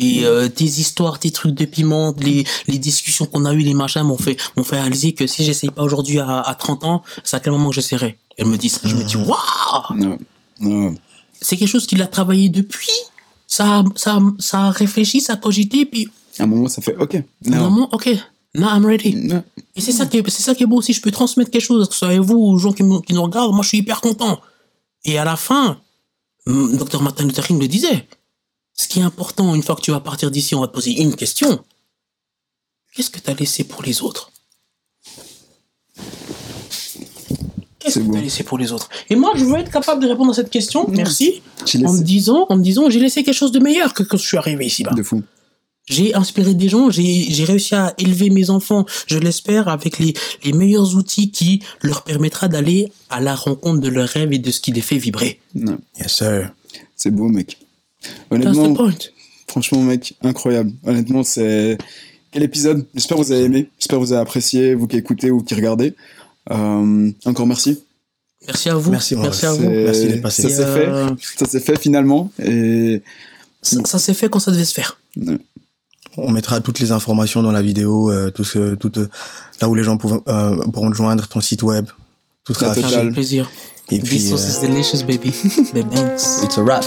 Et euh, tes histoires, tes trucs de piment, les, les discussions qu'on a eues, les machins m'ont fait, m'ont fait réaliser que si j'essaye pas aujourd'hui à, à 30 ans, c'est à quel moment j'essaierai? Elle me dit ça, je me dis, waouh! C'est quelque chose qu'il a travaillé depuis. Ça, ça, ça a réfléchi, ça a cogité, puis. À un moment, ça fait, ok. À un moment, ok. Non, I'm ready. Et c'est ça qui est, c'est ça qui est beau. Si je peux transmettre quelque chose, que ce soit vous ou aux gens qui, qui, nous regardent, moi, je suis hyper content. Et à la fin, Dr. Martin Luther King le disait. Ce qui est important, une fois que tu vas partir d'ici, on va te poser une question. Qu'est-ce que tu as laissé pour les autres? Qu'est-ce que tu as laissé pour les autres? Et moi, je veux être capable de répondre à cette question. Merci. En me disant, en me disant, j'ai laissé quelque chose de meilleur que quand je suis arrivé ici-bas. De fou. J'ai inspiré des gens, j'ai réussi à élever mes enfants, je l'espère, avec les, les meilleurs outils qui leur permettra d'aller à la rencontre de leurs rêves et de ce qui les fait vibrer. Non. Yes, sir. C'est beau, mec. Honnêtement, franchement, mec, incroyable. Honnêtement, c'est... Quel épisode? J'espère que vous avez aimé, j'espère que vous avez apprécié, vous qui écoutez ou qui regardez. Euh, encore merci. Merci à vous. Merci, merci à vous. Merci d'être passé. Ça s'est fait. Euh, ça s'est fait finalement. Et... Ça, ça s'est fait quand ça devait se faire. Ouais. On mettra toutes les informations dans la vidéo, euh, tout ce, tout, euh, là où les gens pourront, euh, pourront te joindre, ton site web, tout sera Avec plaisir. Et puis, This sauce is delicious, baby. Thanks. It's a wrap.